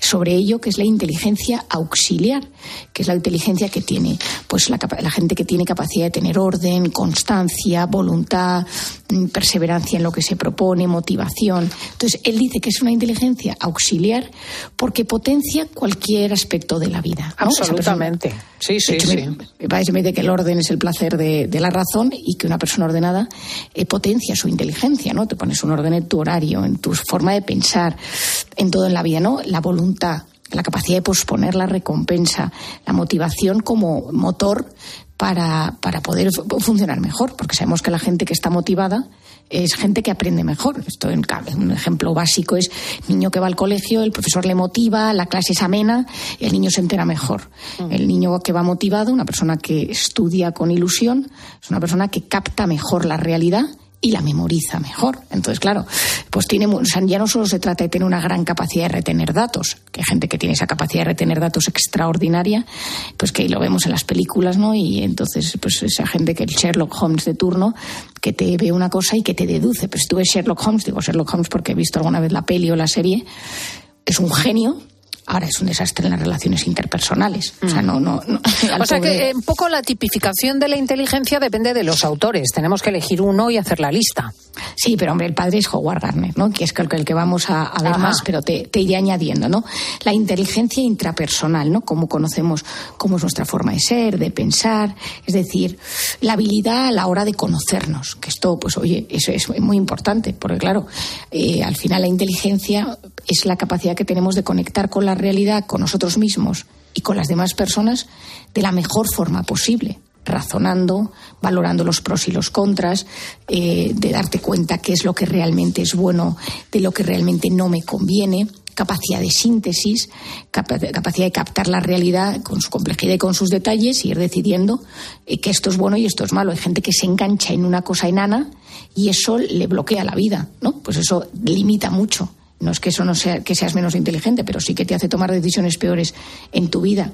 sobre ello, que es la inteligencia auxiliar, que es la inteligencia que tiene, pues la, la gente que tiene capacidad de tener orden, constancia, voluntad, mm, perseverancia en lo que se propone, motivación. Entonces, él dice que es una inteligencia auxiliar porque potencia cualquier aspecto de la vida. Absolutamente. Sí, sí, sí. Me, parece me dice que el orden es el placer de, la razón y que una persona ordenada eh, potencia su inteligencia, ¿no? Te pones un orden en tu horario, en tu forma de pensar, en todo en la vida, ¿no? La voluntad, la capacidad de posponer la recompensa, la motivación como motor para, para poder funcionar mejor, porque sabemos que la gente que está motivada es gente que aprende mejor. Esto en, un ejemplo básico es niño que va al colegio, el profesor le motiva, la clase es amena, el niño se entera mejor. Mm. El niño que va motivado, una persona que estudia con ilusión, es una persona que capta mejor la realidad y la memoriza mejor. Entonces, claro, pues tiene, ya no solo se trata de tener una gran capacidad de retener datos, que hay gente que tiene esa capacidad de retener datos extraordinaria, pues que lo vemos en las películas, ¿no? Y entonces, pues esa gente que el Sherlock Holmes de turno, que te ve una cosa y que te deduce. Pues tú ves Sherlock Holmes, digo Sherlock Holmes porque he visto alguna vez la peli o la serie, es un genio Ahora es un desastre en las relaciones interpersonales. O sea, no, no, o sea que un poco la tipificación de la inteligencia depende de los autores. Tenemos que elegir uno y hacer la lista. Sí, pero hombre, el padre es Howard Gardner, ¿no? Que es el que vamos a, ver más, pero te, te, iré añadiendo, ¿no? La inteligencia intrapersonal, ¿no? Cómo conocemos, cómo es nuestra forma de ser, de pensar, es decir, la habilidad a la hora de conocernos. Que esto, pues, oye, eso es muy importante, porque claro, eh, al final la inteligencia es la capacidad que tenemos de conectar con la realidad, con nosotros mismos y con las demás personas de la mejor forma posible razonando, valorando los pros y los contras, eh, de darte cuenta qué es lo que realmente es bueno, de lo que realmente no me conviene, capacidad de síntesis, capacidad de captar la realidad con su complejidad y con sus detalles y ir decidiendo eh, que esto es bueno y esto es malo. Hay gente que se engancha en una cosa enana y eso le bloquea la vida, ¿no? Pues eso limita mucho. No es que eso no sea que seas menos inteligente, pero sí que te hace tomar decisiones peores en tu vida.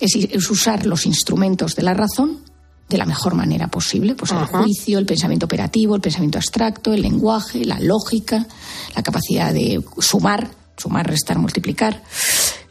Es, usar los instrumentos de la razón de la mejor manera posible, pues el juicio, el pensamiento operativo, el pensamiento abstracto, el lenguaje, la lógica, la capacidad de sumar, sumar, restar, multiplicar.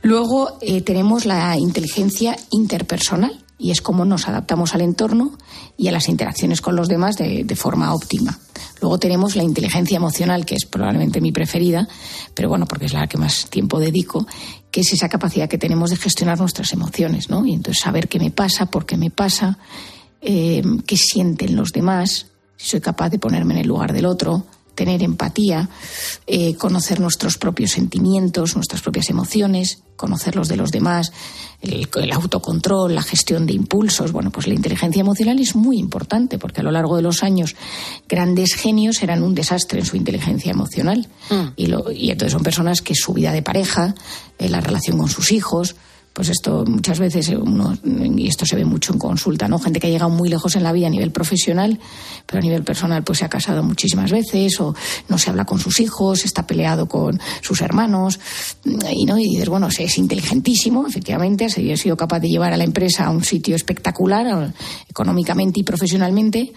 Luego eh, tenemos la inteligencia interpersonal y es cómo nos adaptamos al entorno y a las interacciones con los demás de forma óptima. Luego tenemos la inteligencia emocional, que es probablemente mi preferida, pero bueno, porque es la que más tiempo dedico, que es esa capacidad que tenemos de gestionar nuestras emociones, ¿no? Y entonces saber qué me pasa, por qué me pasa, eh, qué sienten los demás, si soy capaz de ponerme en el lugar del otro, tener empatía, eh, conocer nuestros propios sentimientos, nuestras propias emociones, conocer los de los demás, el, autocontrol, la gestión de impulsos. Bueno, pues la inteligencia emocional es muy importante porque a lo largo de los años grandes genios eran un desastre en su inteligencia emocional. Mm. Y, y entonces son personas que su vida de pareja, eh, la relación con sus hijos, pues esto muchas veces uno, y esto se ve mucho en consulta, ¿no? Gente que ha llegado muy lejos en la vida a nivel profesional, pero a nivel personal pues se ha casado muchísimas veces o no se habla con sus hijos, está peleado con sus hermanos y no y dices, bueno, es inteligentísimo, efectivamente, ha sido capaz de llevar a la empresa a un sitio espectacular económicamente y profesionalmente,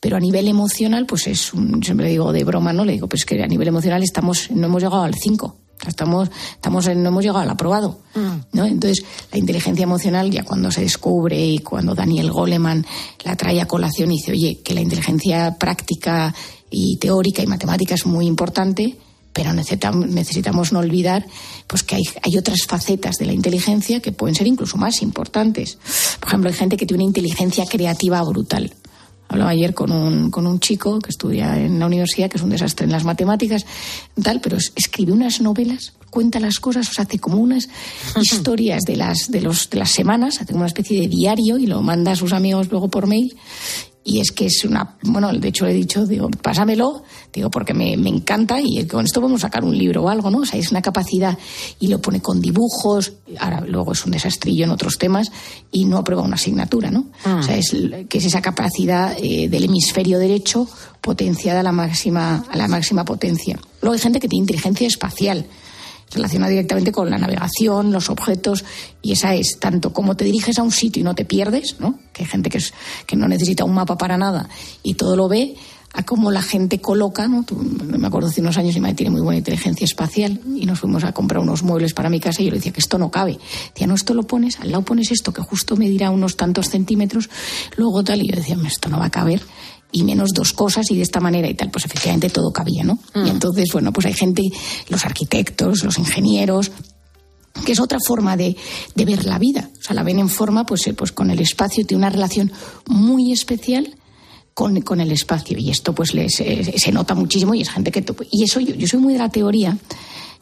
pero a nivel emocional, pues es un, siempre digo de broma, ¿no? Le digo, pues que a nivel emocional estamos, no hemos llegado al 5. Estamos, estamos no hemos llegado al aprobado. Mm. ¿no? Entonces, la inteligencia emocional, ya cuando se descubre y cuando Daniel Goleman la trae a colación y dice, oye, que la inteligencia práctica y teórica y matemática es muy importante, pero necesitamos, necesitamos no olvidar pues que hay, hay, otras facetas de la inteligencia que pueden ser incluso más importantes. Por ejemplo, hay gente que tiene una inteligencia creativa brutal. Hablaba ayer con un, con un chico que estudia en la universidad, que es un desastre en las matemáticas, tal, pero escribe unas novelas, cuenta las cosas, o sea, hace como unas historias de las, de, los, de las semanas, hace como una especie de diario y lo manda a sus amigos luego por mail y es que es una, bueno, de hecho le he dicho, digo, pásamelo, digo, porque me, me, encanta y con esto vamos a sacar un libro o algo, ¿no? O sea, es una capacidad y lo pone con dibujos, ahora luego es un desastrillo en otros temas y no aprueba una asignatura, ¿no? Ah. O sea, es que es esa capacidad eh, del hemisferio derecho potenciada a la máxima, a la máxima potencia. Luego hay gente que tiene inteligencia espacial relaciona directamente con la navegación, los objetos, y esa es tanto como te diriges a un sitio y no te pierdes, ¿no? que hay gente que, es, que no necesita un mapa para nada y todo lo ve, a cómo la gente coloca, ¿no? me acuerdo hace unos años mi madre tiene muy buena inteligencia espacial y nos fuimos a comprar unos muebles para mi casa y yo le decía que esto no cabe. Decía, no, esto lo pones, al lado pones esto que justo medirá unos tantos centímetros, luego tal, y yo decía, esto no va a caber y menos dos cosas y de esta manera y tal, pues efectivamente todo cabía, ¿no? Y mm. entonces, bueno, pues hay gente, los arquitectos, los ingenieros, que es otra forma de, de, ver la vida. O sea, la ven en forma, pues, eh, pues con el espacio, tiene una relación muy especial con, con el espacio. Y esto, pues, se nota muchísimo y es gente que. Y eso, yo soy muy de la teoría,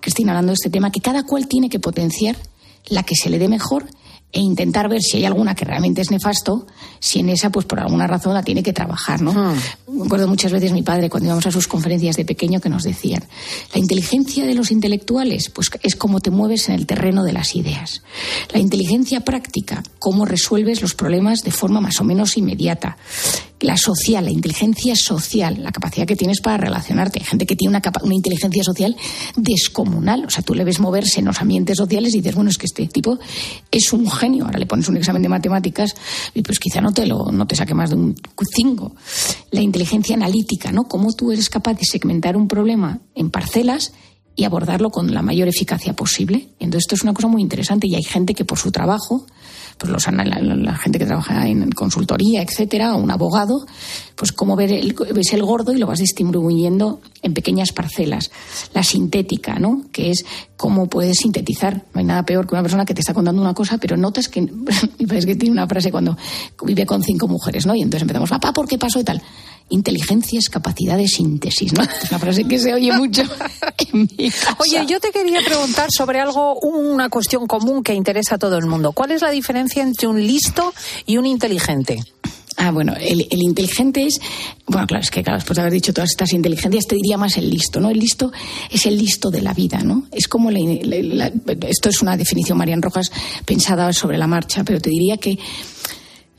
Cristina, hablando de este tema, que cada cual tiene que potenciar la que se le dé mejor e intentar ver si hay alguna que realmente es nefasto, si en esa, pues por alguna razón la tiene que trabajar, ¿no? Hmm. Me acuerdo muchas veces mi padre cuando íbamos a sus conferencias de pequeño que nos decían, la inteligencia de los intelectuales, pues es como te mueves en el terreno de las ideas. La inteligencia práctica, cómo resuelves los problemas de forma más o menos inmediata la social, la inteligencia social, la capacidad que tienes para relacionarte. Hay gente que tiene una, una inteligencia social descomunal. O sea, tú le ves moverse en los ambientes sociales y dices, bueno, es que este tipo es un Ahora le pones un examen de matemáticas y pues quizá no te, lo, no te saque más de un 5. La inteligencia analítica, ¿no? Cómo tú eres capaz de segmentar un problema en parcelas y abordarlo con la mayor eficacia posible. Entonces, esto es una cosa muy interesante y hay gente que por su trabajo pues los, la, gente que trabaja en consultoría, etcétera, o un abogado, pues cómo ver el, ves el gordo y lo vas distribuyendo en pequeñas parcelas. La sintética, ¿no? Que es cómo puedes sintetizar. No hay nada peor que una persona que te está contando una cosa, pero notas que, que tiene una frase cuando vive con cinco mujeres, ¿no? Y entonces empezamos, papá, ¿por qué pasó y tal? Inteligencia es capacidad de síntesis, ¿no? Es una frase que se oye mucho en mi Oye, yo te quería preguntar sobre algo, una cuestión común que interesa a todo el mundo. ¿Cuál es la diferencia entre un listo y un inteligente? Ah, bueno, el, inteligente es, bueno, claro, es que claro, después de haber dicho todas estas inteligencias, te diría más el listo, ¿no? El listo es el listo de la vida, ¿no? Es como, esto es una definición, Marian Rojas, pensada sobre la marcha, pero te diría que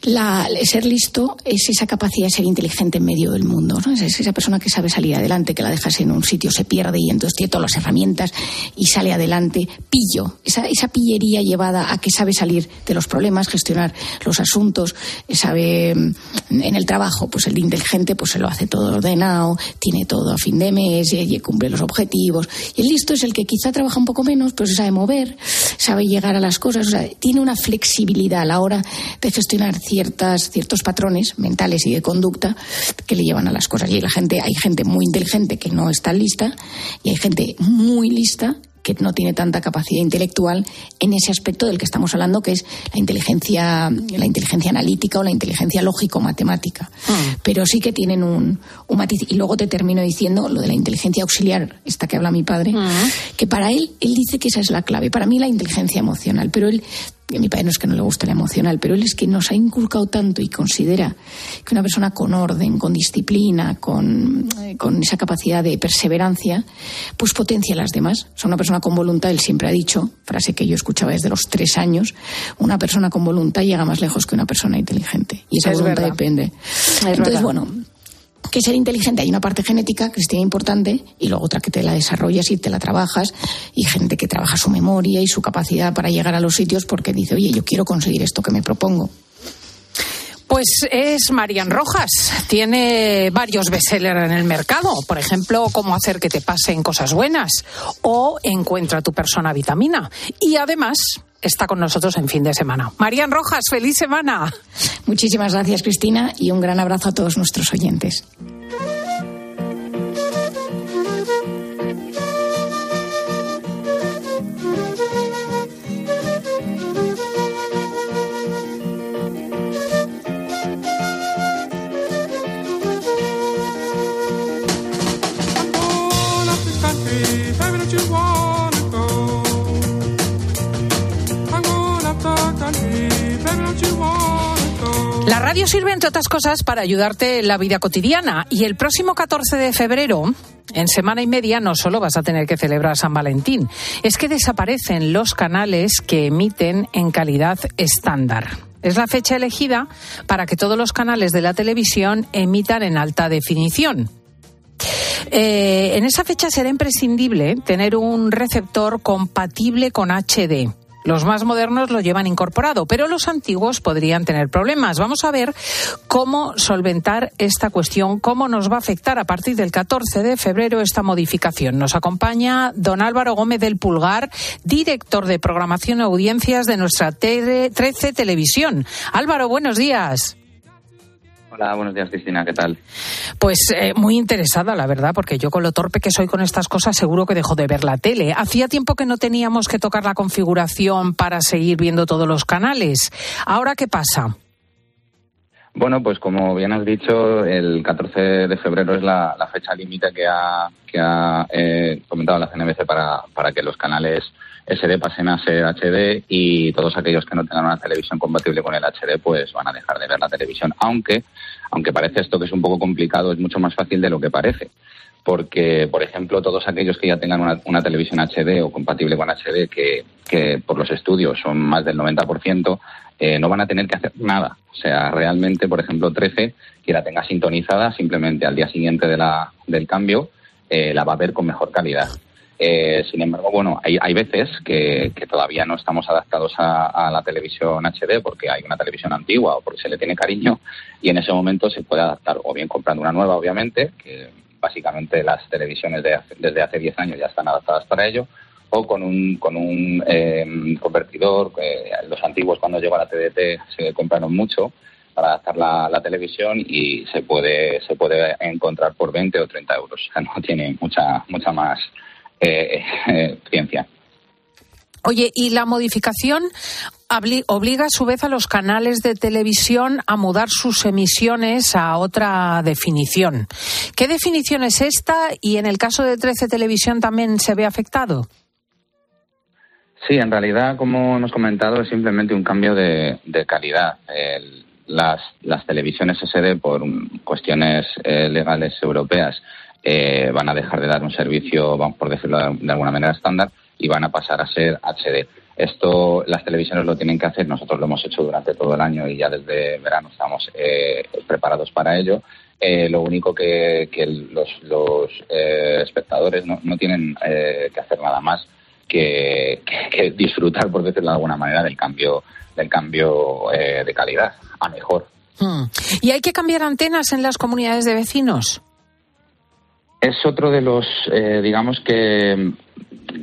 la, ser listo es esa capacidad de ser inteligente en medio del mundo. ¿no? Es esa persona que sabe salir adelante, que la dejas en un sitio, se pierde y entonces tiene todas las herramientas y sale adelante. Pillo, esa, esa pillería llevada a que sabe salir de los problemas, gestionar los asuntos, sabe mm, en el trabajo, pues el inteligente pues se lo hace todo ordenado, tiene todo a fin de mes, y cumple los objetivos. Y el listo es el que quizá trabaja un poco menos, pero se sabe mover, sabe llegar a las cosas, o sea, tiene una flexibilidad a la hora de gestionar ciertas, ciertos patrones mentales y de conducta que le llevan a las cosas. Y la gente, hay gente muy inteligente que no está lista y hay gente muy lista que no tiene tanta capacidad intelectual en ese aspecto del que estamos hablando, que es la inteligencia, la inteligencia analítica o la inteligencia lógico-matemática. Mm. Pero sí que tienen un, un, matiz. Y luego te termino diciendo lo de la inteligencia auxiliar, esta que habla mi padre, mm. que para él, él dice que esa es la clave. Para mí la inteligencia emocional, pero él a mi padre no es que no le guste la emocional, pero él es que nos ha inculcado tanto y considera que una persona con orden, con disciplina, con, eh, con esa capacidad de perseverancia, pues potencia a las demás. O sea, una persona con voluntad, él siempre ha dicho, frase que yo escuchaba desde los tres años, una persona con voluntad llega más lejos que una persona inteligente. Y esa voluntad depende. Entonces, bueno, que ser inteligente hay una parte genética que es importante y luego otra que te la desarrollas y te la trabajas y gente que trabaja su memoria y su capacidad para llegar a los sitios porque dice, oye, yo quiero conseguir esto que me propongo. Pues es Marian Rojas. Tiene varios bestsellers en el mercado. Por ejemplo, Cómo hacer que te pasen cosas buenas o Encuentra tu persona vitamina. Y además está con nosotros en fin de semana. Marian Rojas, feliz semana. Muchísimas gracias, Cristina, y un gran abrazo a todos nuestros oyentes. Otras cosas, para ayudarte en la vida cotidiana. Y el próximo 14 de febrero, en semana y media, no solo vas a tener que celebrar San Valentín, es que desaparecen los canales que emiten en calidad estándar. Es la fecha elegida para que todos los canales de la televisión emitan en alta definición. Eh, en esa fecha será imprescindible tener un receptor compatible con HD. Los más modernos lo llevan incorporado, pero los antiguos podrían tener problemas. Vamos a ver cómo solventar esta cuestión, cómo nos va a afectar a partir del 14 de febrero esta modificación. Nos acompaña don Álvaro Gómez del Pulgar, director de programación y audiencias de nuestra 13 Televisión. Álvaro, buenos días. Hola, buenos días, Cristina, ¿qué tal? Pues eh, muy interesada, la verdad, porque yo con lo torpe que soy con estas cosas seguro que dejo de ver la tele. Hacía tiempo que no teníamos que tocar la configuración para seguir viendo todos los canales. ¿Ahora qué pasa? Bueno, pues como bien has dicho, el 14 de febrero es la, fecha límite que ha, que ha eh, comentado la CNBC para, para que los canales SD pasen a ser HD y todos aquellos que no tengan una televisión compatible con el HD pues van a dejar de ver la televisión. Aunque, aunque parece esto que es un poco complicado, es mucho más fácil de lo que parece. Porque, por ejemplo, todos aquellos que ya tengan una, televisión HD o compatible con HD, que, que por los estudios son más del 90%, eh, no van a tener que hacer nada. O sea, realmente, por ejemplo, 13, que la tenga sintonizada, simplemente al día siguiente de la, del cambio, eh, la va a ver con mejor calidad. Eh, sin embargo, bueno, hay, hay veces que, todavía no estamos adaptados a, la televisión HD porque hay una televisión antigua o porque se le tiene cariño y en ese momento se puede adaptar o bien comprando una nueva, obviamente, que básicamente las televisiones de desde hace 10 años ya están adaptadas para ello, o con un, con un eh, convertidor. los antiguos cuando llegó la TDT se compraron mucho para adaptar la, televisión y se puede, se puede encontrar por 20 o 30 euros. O sea, no tiene mucha, mucha más eh, eh, ciencia. Oye, ¿y la modificación obliga a su vez a los canales de televisión a mudar sus emisiones a otra definición? ¿Qué definición es esta y en el caso de 13 Televisión también se ve afectado? Sí, en realidad, como hemos comentado, es simplemente un cambio de, calidad. las, las, televisiones SD, por cuestiones eh, legales europeas, eh, van a dejar de dar un servicio, vamos por decirlo de alguna manera, estándar y van a pasar a ser HD. Esto las televisiones lo tienen que hacer, nosotros lo hemos hecho durante todo el año y ya desde verano estamos eh, preparados para ello. Eh, lo único que, los, los eh, espectadores no, tienen que hacer nada más que, disfrutar, por decirlo de alguna manera, del cambio, del cambio de calidad a mejor. Hmm. ¿Y hay que cambiar antenas en las comunidades de vecinos? Es otro de los, digamos que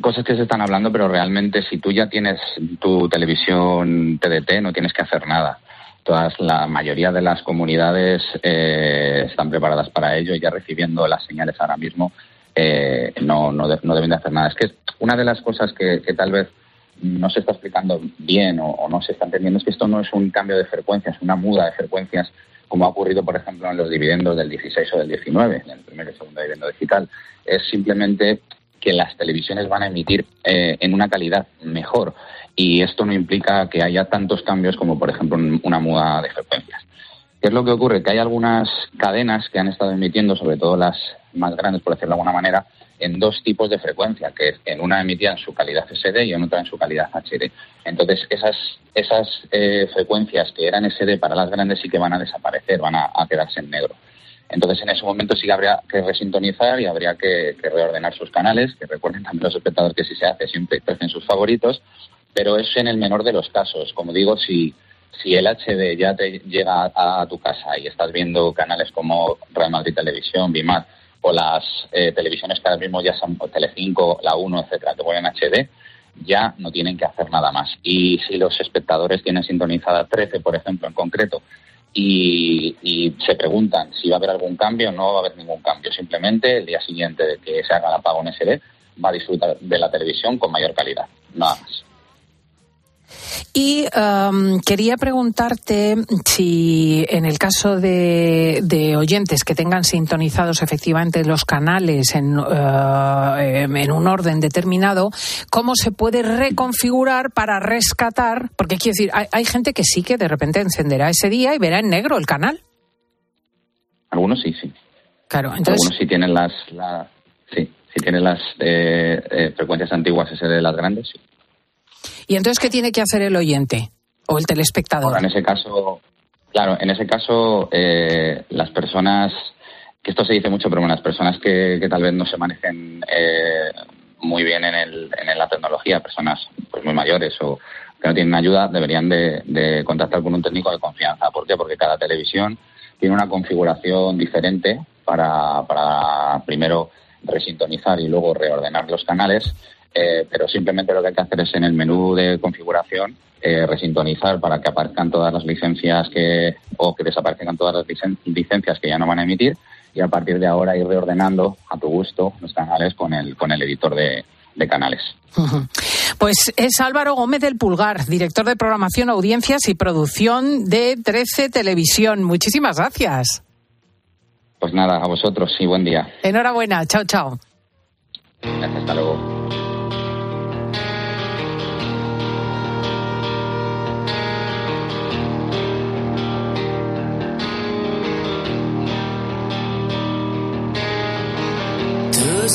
cosas que se están hablando, pero realmente si tú ya tienes tu televisión TDT no tienes que hacer nada. Todas, la mayoría de las comunidades eh, están preparadas para ello y ya recibiendo las señales ahora mismo eh, no, no, deben de hacer nada. Es que una de las cosas que, tal vez no se está explicando bien o, no se está entendiendo es que esto no es un cambio de frecuencias, una muda de frecuencias como ha ocurrido, por ejemplo, en los dividendos del 16 o del 19, en el primer y segundo dividendo digital. Es simplemente que las televisiones van a emitir eh, en una calidad mejor y esto no implica que haya tantos cambios como por ejemplo una muda de frecuencias. ¿Qué es lo que ocurre? Que hay algunas cadenas que han estado emitiendo, sobre todo las más grandes, por decirlo de alguna manera, en dos tipos de frecuencia, que en una emitían su calidad SD y en otra en su calidad HD. Entonces, esas, esas eh, frecuencias que eran SD para las grandes sí que van a desaparecer, van a quedarse en negro. Entonces, en ese momento sí que habría que resintonizar y habría que, reordenar sus canales, que recuerden también los espectadores que si se hace siempre crecen sus favoritos, pero es en el menor de los casos. Como digo, si, si el HD ya te llega a, tu casa y estás viendo canales como Real Madrid Televisión, Bimar, o las eh, televisiones que ahora mismo ya son Telecinco, la 1, etcétera, te ponen HD, ya no tienen que hacer nada más. Y si los espectadores tienen sintonizada 13, por ejemplo, en concreto, y, se preguntan si va a haber algún cambio, no va a haber ningún cambio. Simplemente el día siguiente de que se haga el apagón SD va a disfrutar de la televisión con mayor calidad, nada más. Y um, quería preguntarte si en el caso de, oyentes que tengan sintonizados efectivamente los canales en, uh, en, un orden determinado, ¿cómo se puede reconfigurar para rescatar? Porque quiero decir, hay, gente que sí que de repente encenderá ese día y verá en negro el canal. Algunos sí, sí. Claro, entonces... Algunos sí tienen las, sí, si tienen las eh, eh, frecuencias antiguas, ese de las grandes, sí. ¿Y entonces qué tiene que hacer el oyente o el telespectador? en ese caso, claro, en ese caso, eh, las personas, que esto se dice mucho, pero bueno, las personas que, tal vez no se manejen eh, muy bien en, el, en la tecnología, personas pues muy mayores o que no tienen ayuda, deberían de, contactar con un técnico de confianza. ¿Por qué? Porque cada televisión tiene una configuración diferente para, para primero resintonizar y luego reordenar los canales eh, pero simplemente lo que hay que hacer es en el menú de configuración eh, resintonizar para que aparezcan todas las licencias que o que desaparezcan todas las licencias que ya no van a emitir y a partir de ahora ir reordenando a tu gusto los canales con el con el editor de, canales. Pues es Álvaro Gómez del Pulgar, director de programación, audiencias y producción de 13 Televisión. Muchísimas gracias. Pues nada, a vosotros y buen día. Enhorabuena, chao, chao. Gracias, hasta luego.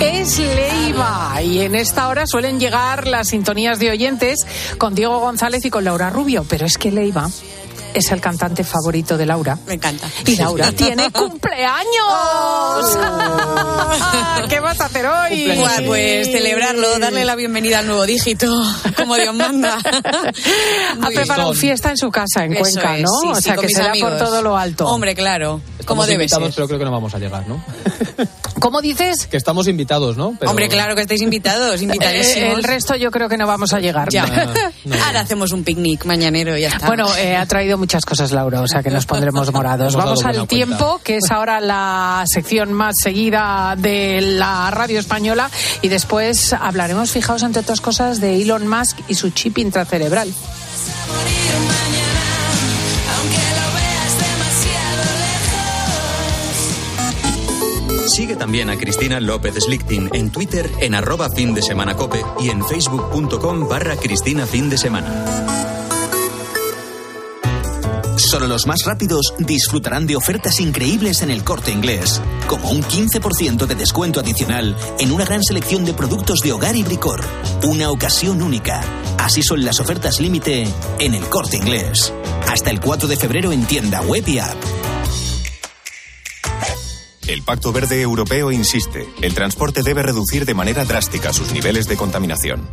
es Leiva. Y en esta hora suelen llegar las sintonías de oyentes con Diego González y con Laura Rubio. Pero es que Leiva es el cantante favorito de Laura. Me encanta. Y Laura tiene cumpleaños. ¿Qué vas a hacer hoy? Pues, pues celebrarlo, darle la bienvenida al nuevo dígito, como Dios manda. ha preparado fiesta en su casa, en Cuenca, ¿no? Sí, o sea, que será amigos. por todo lo alto. Hombre, claro. Como Estamos debe invitados, ser. pero creo que no vamos a llegar, ¿no? ¿Cómo dices? Que estamos invitados, ¿no? Pero- Hombre, claro que estáis invitados, invitadísimos. El resto yo creo que no vamos a llegar. Ya. Ahora hacemos un picnic mañanero y ya está. Bueno, eh, ha traído muchas cosas Laura, o sea que nos pondremos morados. Hemos Vamos al tiempo, cuenta. que es ahora la sección más seguida de la radio española, y después hablaremos, fijaos, entre otras cosas, de Elon Musk y su chip intracerebral. Sigue también a Cristina López Slichting en Twitter en arroba fin de semana cope y en facebook.com barra Cristina fin de semana. Solo los más rápidos disfrutarán de ofertas increíbles en el corte inglés, como un 15% de descuento adicional en una gran selección de productos de hogar y bricor. Una ocasión única. Así son las ofertas límite en el corte inglés. Hasta el 4 de febrero en tienda web y app. El Pacto Verde Europeo insiste, el transporte debe reducir de manera drástica sus niveles de contaminación.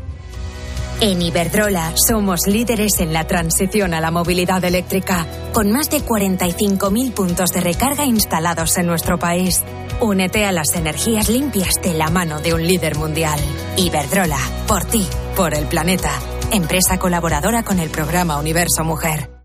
En Iberdrola somos líderes en la transición a la movilidad eléctrica, con más de 45.000 puntos de recarga instalados en nuestro país. Únete a las energías limpias de la mano de un líder mundial. Iberdrola, por ti, por el planeta. Empresa colaboradora con el programa Universo Mujer.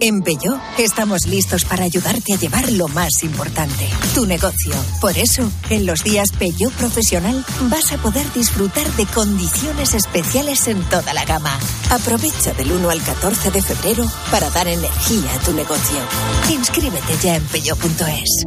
En Peugeot estamos listos para ayudarte a llevar lo más importante, tu negocio. Por eso, en los días Peugeot Profesional vas a poder disfrutar de condiciones especiales en toda la gama. Aprovecha del 1 al 14 de febrero para dar energía a tu negocio. Inscríbete ya en peugeot.es.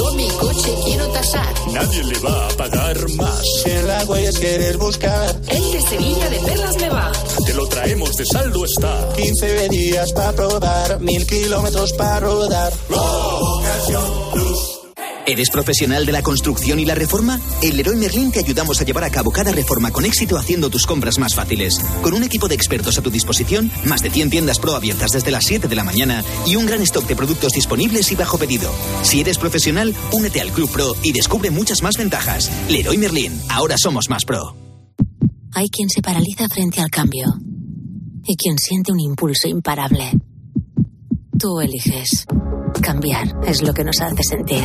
Mi coche quiero tasar. Nadie le va a pagar más. En la huellas quieres buscar. El de Sevilla de Perlas me va. Te lo traemos de saldo está. 15 días para probar, mil kilómetros para rodar. ¿Eres profesional de la construcción y la reforma? En Leroy Merlin te ayudamos a llevar a cabo cada reforma con éxito haciendo tus compras más fáciles. Con un equipo de expertos a tu disposición, más de 100 tiendas pro abiertas desde las 7 de la mañana y un gran stock de productos disponibles y bajo pedido. Si eres profesional, únete al Club Pro y descubre muchas más ventajas. Leroy Merlin, ahora somos más pro. Hay quien se paraliza frente al cambio y quien siente un impulso imparable. Tú eliges. Cambiar es lo que nos hace sentir.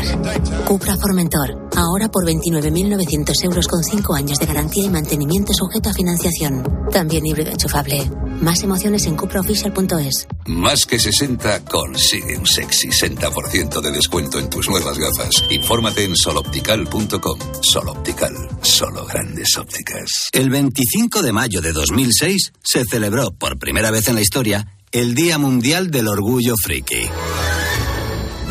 Cupra Formentor, ahora por 29.900 euros con 5 años de garantía y mantenimiento sujeto a financiación. También híbrido enchufable. Más emociones en cupraofficial.es. Más que 60 consigue un sexy 60% de descuento en tus nuevas gafas. Infórmate en soloptical.com. Soloptical, solo grandes ópticas. El 25 de mayo de 2006 se celebró por primera vez en la historia el Día Mundial del Orgullo Friki.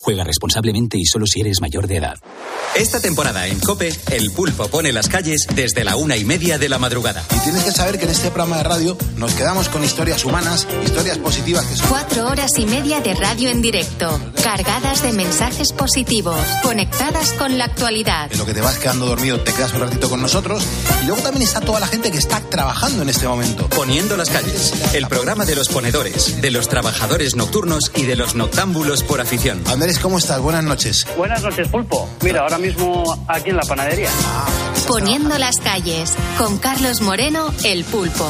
Juega responsablemente y solo si eres mayor de edad. Esta temporada en Cope, el pulpo pone las calles desde la una y media de la madrugada. Y tienes que saber que en este programa de radio nos quedamos con historias humanas, historias positivas que son. Cuatro horas y media de radio en directo, cargadas de mensajes positivos, conectadas con la actualidad. En lo que te vas quedando dormido, te quedas un ratito con nosotros. Y luego también está toda la gente que está trabajando en este momento. Poniendo las calles, el programa de los ponedores, de los trabajadores nocturnos y de los noctámbulos por afición. Andrés, ¿cómo estás? Buenas noches. Buenas noches, Pulpo. Mira, ahora mismo aquí en la panadería. Poniendo las calles, con Carlos Moreno, el pulpo.